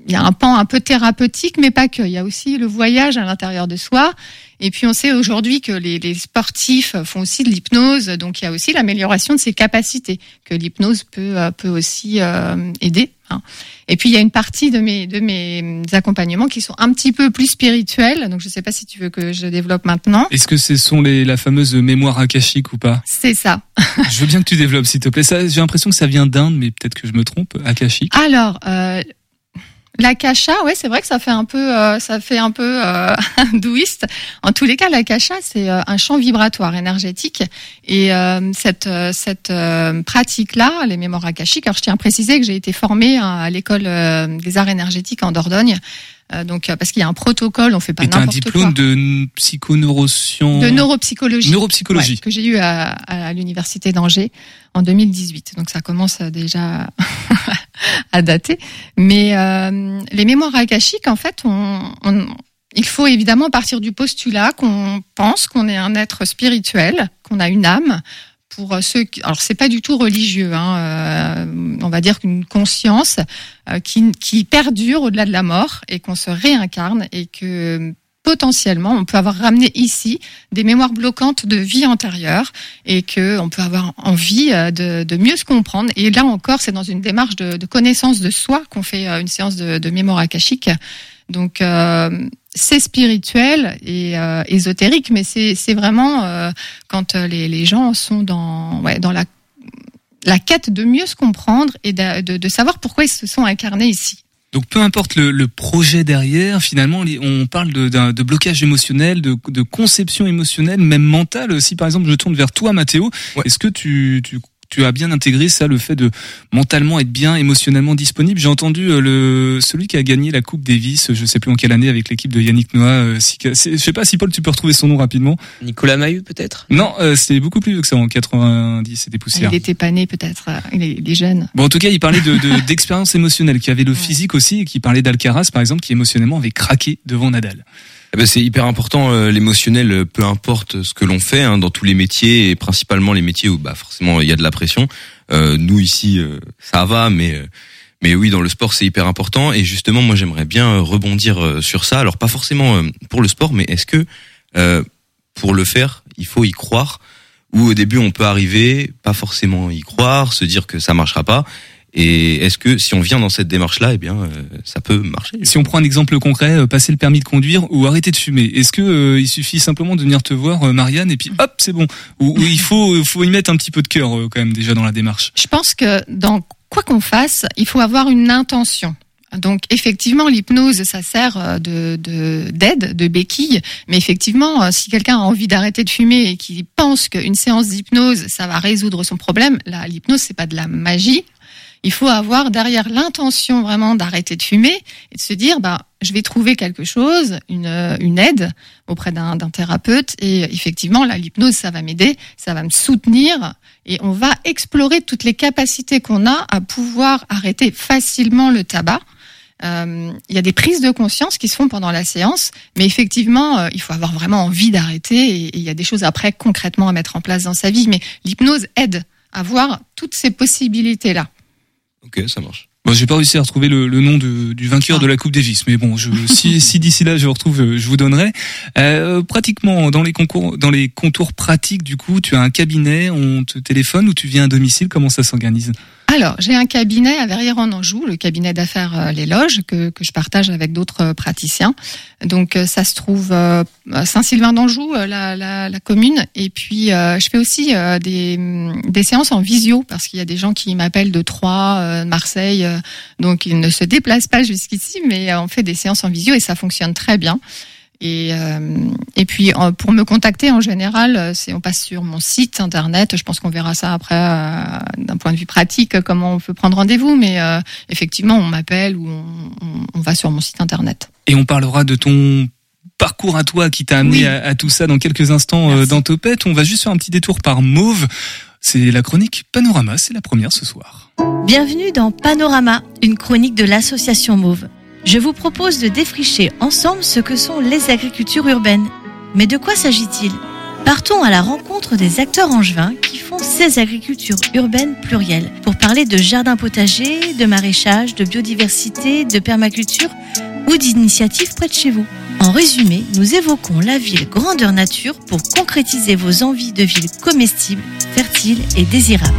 il y a un pan un peu thérapeutique, mais pas que. Il y a aussi le voyage à l'intérieur de soi. Et puis on sait aujourd'hui que les, les, sportifs font aussi de l'hypnose, donc il y a aussi l'amélioration de ses capacités que l'hypnose peut peut aussi aider. Hein. Et puis il y a une partie de mes de mes accompagnements qui sont un petit peu plus spirituels. Donc je ne sais pas si tu veux que je développe maintenant. Est-ce que ce sont les la fameuse mémoire akashique ou pas? C'est ça. je veux bien que tu développes s'il te plaît. Ça, j'ai l'impression que ça vient d'Inde, mais peut-être que je me trompe. Akashique. Alors. Euh, L'akasha, ouais, c'est vrai que ça fait un peu, euh, ça fait un peu euh, *laughs* douiste. En tous les cas, l'akasha, c'est euh, un champ vibratoire énergétique, et euh, cette euh, cette pratique-là, les mémoires akashiques. Alors, je tiens à préciser que j'ai été formée à l'école des arts énergétiques en Dordogne. donc parce qu'il y a un protocole, on fait pas n'importe quoi. un diplôme de psychoneuroscience. De neuropsychologie. Neuropsychologie. Ouais, que j'ai eu à, à l'université d'Angers en 2018. Donc ça commence déjà *laughs* *laughs* à dater. Mais euh, les mémoires akashiques, en fait, on, on, il faut évidemment partir du postulat qu'on pense qu'on est un être spirituel, qu'on a une âme. Pour ceux, qui, alors c'est pas du tout religieux, hein, euh, on va dire qu'une conscience euh, qui, qui perdure au-delà de la mort et qu'on se réincarne et que potentiellement, on peut avoir ramené ici des mémoires bloquantes de vie antérieure et que on peut avoir envie euh, de, mieux se comprendre. Et là encore, c'est dans une démarche de, connaissance de soi qu'on fait euh, une séance de, de mémoire akashique. Donc euh, c'est spirituel et euh, ésotérique, mais c'est vraiment quand les, gens sont dans, dans la, quête de mieux se comprendre et de savoir pourquoi ils se sont incarnés ici. Donc peu importe le, le, projet derrière, finalement, on parle de, de blocage émotionnel, de, de, conception émotionnelle, même mentale. Si par exemple je tourne vers toi, Mathéo, ouais. est-ce que tu, tu tu as bien intégré ça, le fait de mentalement être bien émotionnellement disponible. J'ai entendu euh, le celui qui a gagné la Coupe Davis, je sais plus en quelle année, avec l'équipe de Yannick Noah. Euh, je sais pas si Paul, tu peux retrouver son nom rapidement. Nicolas Mahut peut-être? Non, euh, c'était beaucoup plus vieux que ça en 90, c'était poussière. Il était pas né peut-être, euh, il, est, il est, jeune. Bon, en tout cas, il parlait de *laughs* d'expérience émotionnelle, qui avait le physique aussi, et qui parlait d'Alcaraz par exemple, qui émotionnellement avait craqué devant Nadal. Eh ben c'est hyper important euh, l'émotionnel, peu importe ce que l'on fait hein, dans tous les métiers et principalement les métiers où bah forcément il y a de la pression. Euh, nous ici euh, ça va, mais mais oui dans le sport c'est hyper important et justement moi j'aimerais bien rebondir sur ça. Alors pas forcément pour le sport, mais est-ce que pour le faire il faut y croire? Ou au début on peut arriver pas forcément y croire, se dire que ça marchera pas et est-ce que si on vient dans cette démarche-là, eh bien, euh, ça peut marcher Si on prend un exemple concret, euh, passer le permis de conduire ou arrêter de fumer, est-ce que euh, il suffit simplement de venir te voir, euh, Marianne, et puis hop, c'est bon ou, ou, il faut, faut y mettre un petit peu de cœur euh, quand même déjà dans la démarche Je pense que dans quoi qu'on fasse, il faut avoir une intention. Donc effectivement, l'hypnose, ça sert de d'aide, de, béquille. Mais effectivement, si quelqu'un a envie d'arrêter de fumer et qui pense qu'une séance d'hypnose, ça va résoudre son problème, là, l'hypnose, c'est pas de la magie. Il faut avoir derrière l'intention vraiment d'arrêter de fumer et de se dire, bah, je vais trouver quelque chose, une, une aide auprès d'un thérapeute. Et effectivement, là, l'hypnose, ça va m'aider, ça va me soutenir et on va explorer toutes les capacités qu'on a à pouvoir arrêter facilement le tabac. Euh, il y a des prises de conscience qui se font pendant la séance, mais effectivement, euh, il faut avoir vraiment envie d'arrêter et il y a des choses après concrètement à mettre en place dans sa vie. Mais l'hypnose aide à voir toutes ces possibilités-là. Ok, ça marche. Bon, j'ai pas réussi à retrouver le, nom de, du vainqueur de la Coupe Davis, mais bon, je, *laughs* si, si d'ici là je retrouve, je vous donnerai. Euh, pratiquement dans les concours, dans les contours pratiques, du coup, tu as un cabinet, on te téléphone ou tu viens à domicile, comment ça s'organise? Alors, j'ai un cabinet à Verrières-en-Anjou, le cabinet d'affaires euh, Les Loges, que, que je partage avec d'autres euh, praticiens. Donc, euh, ça se trouve à Saint-Sylvain d'Anjou, la, la, la, commune. Et puis, je fais aussi des, mm, des séances en visio, parce qu'il y a des gens qui m'appellent de Troyes, Marseille. donc, ils ne se déplacent pas jusqu'ici, mais on fait des séances en visio et ça fonctionne très bien. Et, euh, et puis pour me contacter en général, c'est on passe sur mon site internet. Je pense qu'on verra ça après euh, d'un point de vue pratique comment on peut prendre rendez-vous. Mais euh, effectivement, on m'appelle ou on, on, va sur mon site internet. Et on parlera de ton parcours à toi qui t'a amené à, tout ça dans quelques instants dans Topette. On va juste faire un petit détour par Mauve. C'est la chronique Panorama, c'est la première ce soir. Bienvenue dans Panorama, une chronique de l'association Mauve je vous propose de défricher ensemble ce que sont les agricultures urbaines. Mais de quoi s'agit-il? Partons à la rencontre des acteurs angevins qui font ces agricultures urbaines plurielles pour parler de jardins potagers, de maraîchage, de biodiversité, de permaculture ou d'initiatives près de chez vous. En résumé, nous évoquons la ville grandeur nature pour concrétiser vos envies de ville comestible, fertile et désirable.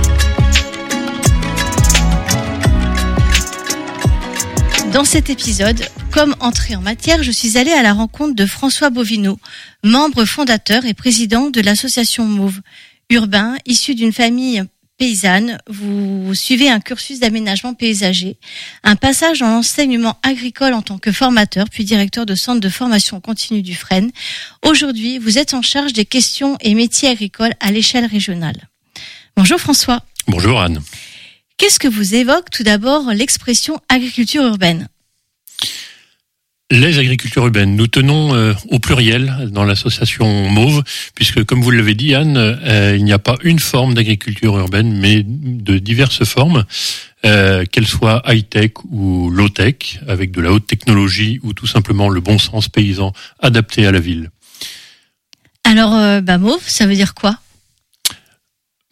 Dans cet épisode, comme entrée en matière, je suis allée à la rencontre de François Bovino, membre fondateur et président de l'association Mauve. Urbain, issu d'une famille paysanne, vous suivez un cursus d'aménagement paysager, un passage dans l'enseignement agricole en tant que formateur, puis directeur de centre de formation continue du Fresne. Aujourd'hui, vous êtes en charge des questions et métiers agricoles à l'échelle régionale. Bonjour François. Bonjour Anne. Qu'est-ce que vous évoque tout d'abord l'expression agriculture urbaine les agricultures urbaines. Nous tenons euh, au pluriel dans l'association Mauve, puisque comme vous l'avez dit Anne, euh, il n'y a pas une forme d'agriculture urbaine, mais de diverses formes, euh, qu'elles soient high-tech ou low-tech, avec de la haute technologie ou tout simplement le bon sens paysan adapté à la ville. Alors, bah, Mauve, ça veut dire quoi?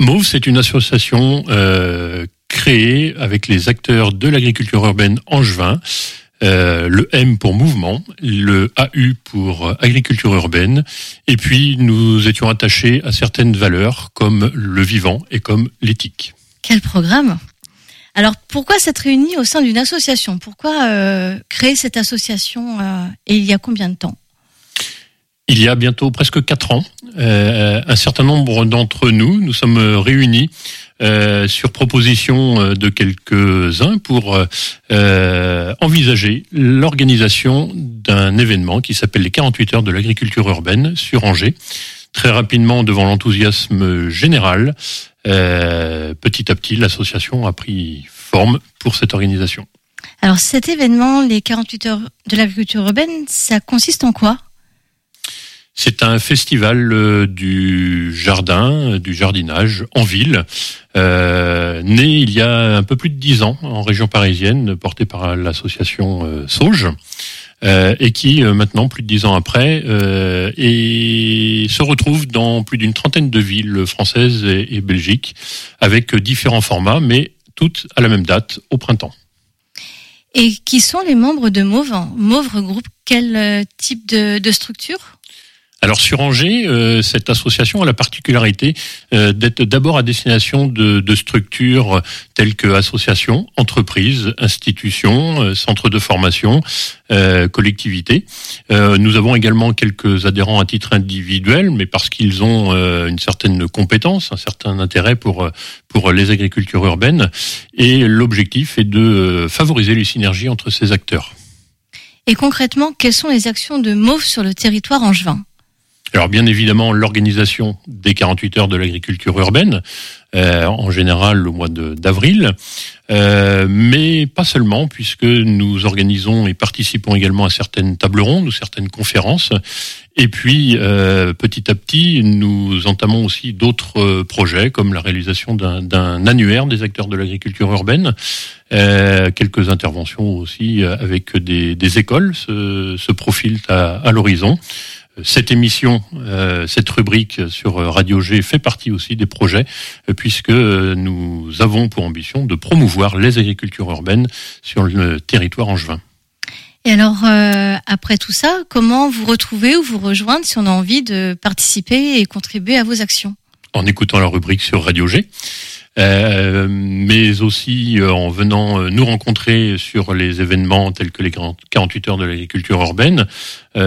Mauve, c'est une association créé avec les acteurs de l'agriculture urbaine angevin. Euh, le M pour mouvement, le AU pour agriculture urbaine, et puis nous étions attachés à certaines valeurs comme le vivant et comme l'éthique. Quel programme! Alors pourquoi s'être réunis au sein d'une association? Pourquoi euh, créer cette association euh, et il y a combien de temps? Il y a bientôt presque quatre ans, euh, un certain nombre d'entre nous, nous sommes réunis euh, sur proposition euh, de quelques-uns pour envisager l'organisation d'un événement qui s'appelle les 48 heures de l'agriculture urbaine sur Angers. Très rapidement, devant l'enthousiasme général, petit à petit, l'association a pris forme pour cette organisation. Alors cet événement, les 48 heures de l'agriculture urbaine, ça consiste en quoi? C'est un festival euh, du jardin, euh, du jardinage en ville, euh, né il y a un peu plus de dix ans en région parisienne, porté par l'association euh, Sauge. et qui maintenant, plus de dix ans après, se retrouve dans plus d'une trentaine de villes françaises et, et Belgiques, avec différents formats, mais toutes à la même date, au printemps. Et qui sont les membres de Mauve Mauve regroupe quel type de, de structure? Alors sur Angers, euh, cette association a la particularité euh, d'être d'abord à destination de, de, structures telles que associations, entreprises, institutions, euh, centres de formation, collectivités. nous avons également quelques adhérents à titre individuel, mais parce qu'ils ont une certaine compétence, un certain intérêt pour pour les agricultures urbaines. Et l'objectif est de favoriser les synergies entre ces acteurs. Et concrètement, quelles sont les actions de MAUVE sur le territoire angevin? Alors bien évidemment l'organisation des 48 heures de l'agriculture urbaine, euh, en général au mois d'avril, euh, mais pas seulement, puisque nous organisons et participons également à certaines tables rondes ou certaines conférences. Et puis euh, petit à petit, nous entamons aussi d'autres projets, comme la réalisation d'un annuaire des acteurs de l'agriculture urbaine, quelques interventions aussi avec des, des écoles se, se profilent à, à l'horizon cette émission, euh, cette rubrique sur Radio G fait partie aussi des projets, euh, puisque nous avons pour ambition de promouvoir les agricultures urbaines sur le territoire angevin. Et alors, euh, après tout ça, comment vous retrouver ou vous rejoindre si on a envie de participer et contribuer à vos actions? En écoutant la rubrique sur Radio G. Euh, mais aussi euh, en venant euh, nous rencontrer sur les événements tels que les 48 heures de l'agriculture urbaine,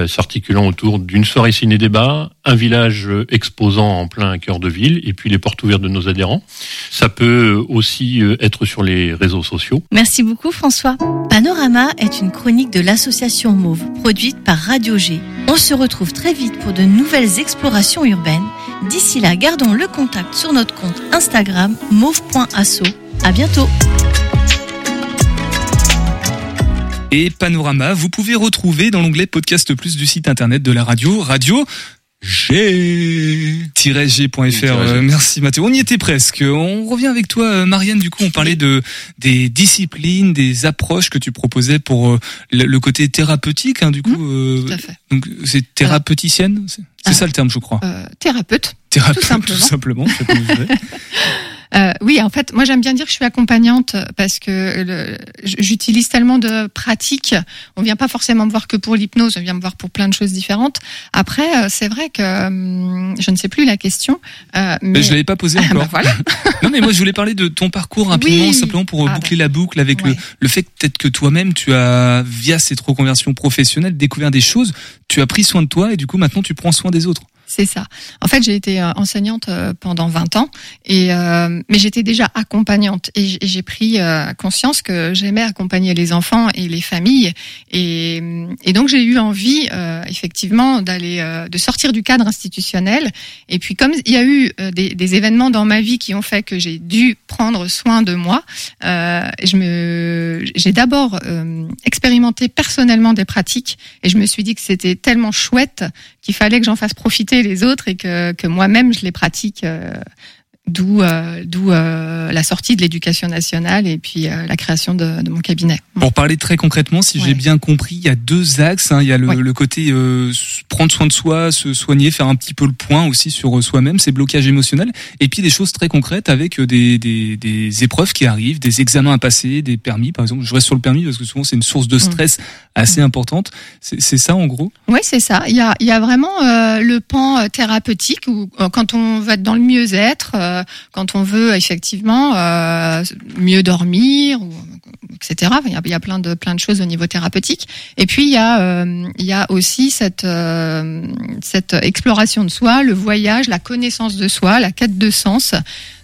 s'articulant autour d'une soirée ciné-débat, un village exposant en plein cœur de ville, et puis les portes ouvertes de nos adhérents. Ça peut aussi être sur les réseaux sociaux. Merci beaucoup François. Panorama est une chronique de l'association Mauve, produite par Radio G. On se retrouve très vite pour de nouvelles explorations urbaines. D'ici là, gardons le contact sur notre compte Instagram mauve.asso. À bientôt. Et Panorama, vous pouvez retrouver dans l'onglet Podcast Plus du site internet de la radio, radio G-G.fr. Euh, merci Mathéo. On y était presque. On revient avec toi, euh, Marianne. Du coup, on parlait de des disciplines, des approches que tu proposais pour euh, le, côté thérapeutique. Hein, du coup, mmh, tout à fait. donc c'est thérapeuticienne. C'est ça le terme, je crois. thérapeute. Thérapeute, tout simplement. *laughs* Tout simplement *laughs* Euh, oui, en fait, moi j'aime bien dire que je suis accompagnante parce que j'utilise tellement de pratiques. On vient pas forcément me voir que pour l'hypnose, on vient me voir pour plein de choses différentes. Après, euh, c'est vrai que hum, je ne sais plus la question. Euh, mais... je l'avais pas posée *laughs* encore. Bah, voilà. *laughs* non, mais moi je voulais parler de ton parcours rapidement, simplement pour ah, boucler la boucle avec le, le fait peut-être que toi-même tu as, via cette reconversion professionnelle, découvert des choses. Tu as pris soin de toi et du coup maintenant tu prends soin des autres. C'est ça. En fait, j'ai été euh, enseignante euh, pendant 20 ans, et euh, mais j'étais déjà accompagnante et j'ai pris conscience que j'aimais accompagner les enfants et les familles, et, et donc j'ai eu envie effectivement d'aller de sortir du cadre institutionnel. Et puis comme il y a eu des, des événements dans ma vie qui ont fait que j'ai dû prendre soin de moi, je me j'ai d'abord expérimenté personnellement des pratiques et je me suis dit que c'était tellement chouette qu'il fallait que j'en fasse profiter les autres et que, que moi-même je les pratique euh, D'où euh, d'où euh, la sortie de l'éducation nationale et puis euh, la création de, de, mon cabinet. Pour parler très concrètement, si j'ai bien compris, il y a deux axes. Hein. Il y a le, le côté prendre soin de soi, se soigner, faire un petit peu le point aussi sur soi-même, ces blocages émotionnels, et puis des choses très concrètes avec des, des, des, épreuves qui arrivent, des examens à passer, des permis par exemple. Je reste sur le permis parce que souvent c'est une source de mm. stress assez mm. importante. C'est ça en gros? Oui, c'est ça. Il y a il y a vraiment le pan thérapeutique où quand on va être dans le mieux-être euh, quand on veut effectivement euh, mieux dormir, etc. Il y, a, plein de choses au niveau thérapeutique. Et puis il y a euh, aussi cette exploration de soi, le voyage, la connaissance de soi, la quête de sens.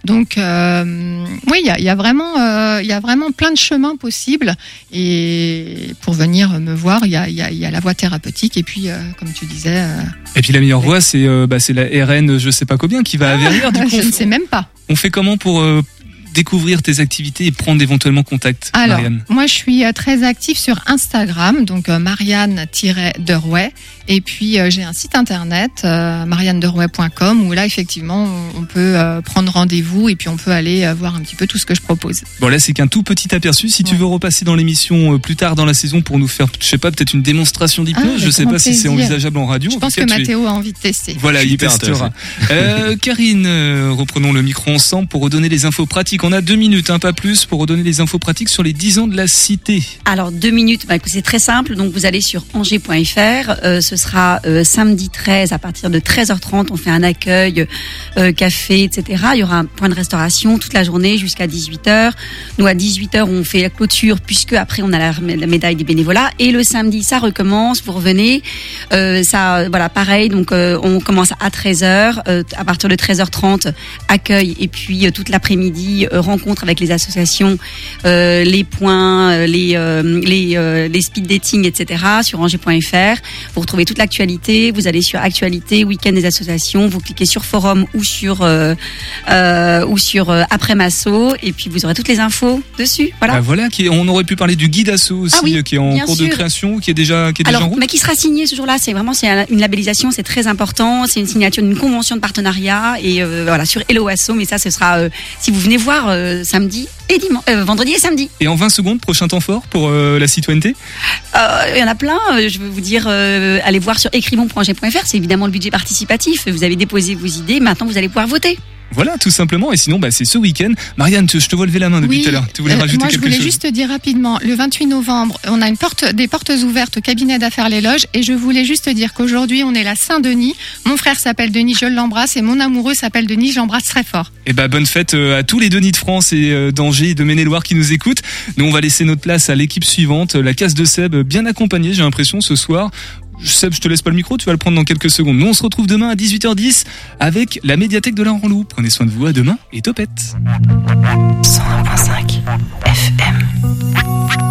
Donc oui, il y a, il y a vraiment il y a vraiment plein de chemins possibles. Et pour venir me voir, il y a, il y a, il y a la voie thérapeutique et puis comme tu disais. et puis la meilleure voie, c'est bah, la RN, je sais pas combien, qui va ah, Du *laughs* coup, je ne sais même pas. On fait comment pour euh, découvrir tes activités et prendre éventuellement contact Alors, Marianne moi je suis euh, très active sur Instagram, donc euh, Marianne-Derway. Et puis j'ai un site internet, marianne-derway.com, où là effectivement on peut prendre rendez-vous et puis on peut aller voir un petit peu tout ce que je propose. Bon là c'est qu'un tout petit aperçu. Si tu veux repasser dans l'émission plus tard dans la saison pour nous faire, je sais pas, peut-être une démonstration d'hypnose, ah, je sais pas si c'est envisageable en radio. Je pense que Mathéo a envie de tester. Voilà, il testera. Karine, reprenons le micro ensemble pour redonner les infos pratiques on a deux minutes, hein, pas plus, pour redonner les infos pratiques sur les 10 ans de la cité. Alors deux minutes, bah, c'est très simple. Donc vous allez sur angers.fr. Euh, ce sera euh, samedi 13 à partir de 13h30. On fait un accueil, euh, café, etc. Il y aura un point de restauration toute la journée jusqu'à 18h. Nous à 18h on fait la clôture puisque après on a la, médaille des bénévolats et le samedi ça recommence. Vous revenez, ça voilà pareil. Donc on commence à 13h. euh, à partir de 13h30 accueil et puis toute l'après-midi euh, rencontre avec les associations, euh, les points, euh, les euh, les euh, les speed dating, etc. sur angers.fr. Vous retrouvez toute l'actualité. Vous allez sur actualité, week-end des associations. Vous cliquez sur forum ou sur ou sur après Masso et puis vous aurez toutes les infos dessus. Voilà. Ah, voilà, qui on aurait pu parler du guide asso aussi, Ah oui, euh, qui est en cours de création, qui est déjà, qui est déjà en route. mais qui sera signé ce jour-là C'est vraiment c'est un- une labellisation, c'est très important. C'est une signature d'une convention de partenariat et voilà sur Hello Asso. Mais ça, ce sera si vous venez voir euh, samedi et dimanche, euh, vendredi et samedi. Et en 20 secondes, prochain temps fort pour euh, la citoyenneté? Il y en a plein. Je veux vous dire, allez voir sur écrivons.g.fr. C'est évidemment le budget participatif. Vous avez déposé vos idées. Maintenant, vous allez pouvoir voter. Voilà, tout simplement. Et sinon, bah, c'est ce week-end. Marianne, tu- je te vois lever la main depuis Oui, tout à l'heure. Tu voulais euh, rajouter moi, je quelque voulais chose juste dire rapidement, le 28 novembre, on a une porte, des portes ouvertes au cabinet d'affaires Les Loges, et je voulais juste dire qu'aujourd'hui, on est la Saint-Denis. Mon frère s'appelle Denis, je l'embrasse, et mon amoureux s'appelle Denis, je l'embrasse très fort. Et bah bonne fête euh, à tous les Denis de France et euh, d'Angers et de Maine-et-Loire qui nous écoutent. Nous on va laisser notre place à l'équipe suivante, la case de Seb, bien accompagnée j'ai l'impression ce soir. Seb, je te laisse pas le micro, tu vas le prendre dans quelques secondes. Nous on se retrouve demain à 18h10 avec la médiathèque de la Loup. Prenez soin de vous, à demain et topette. 101.5 FM.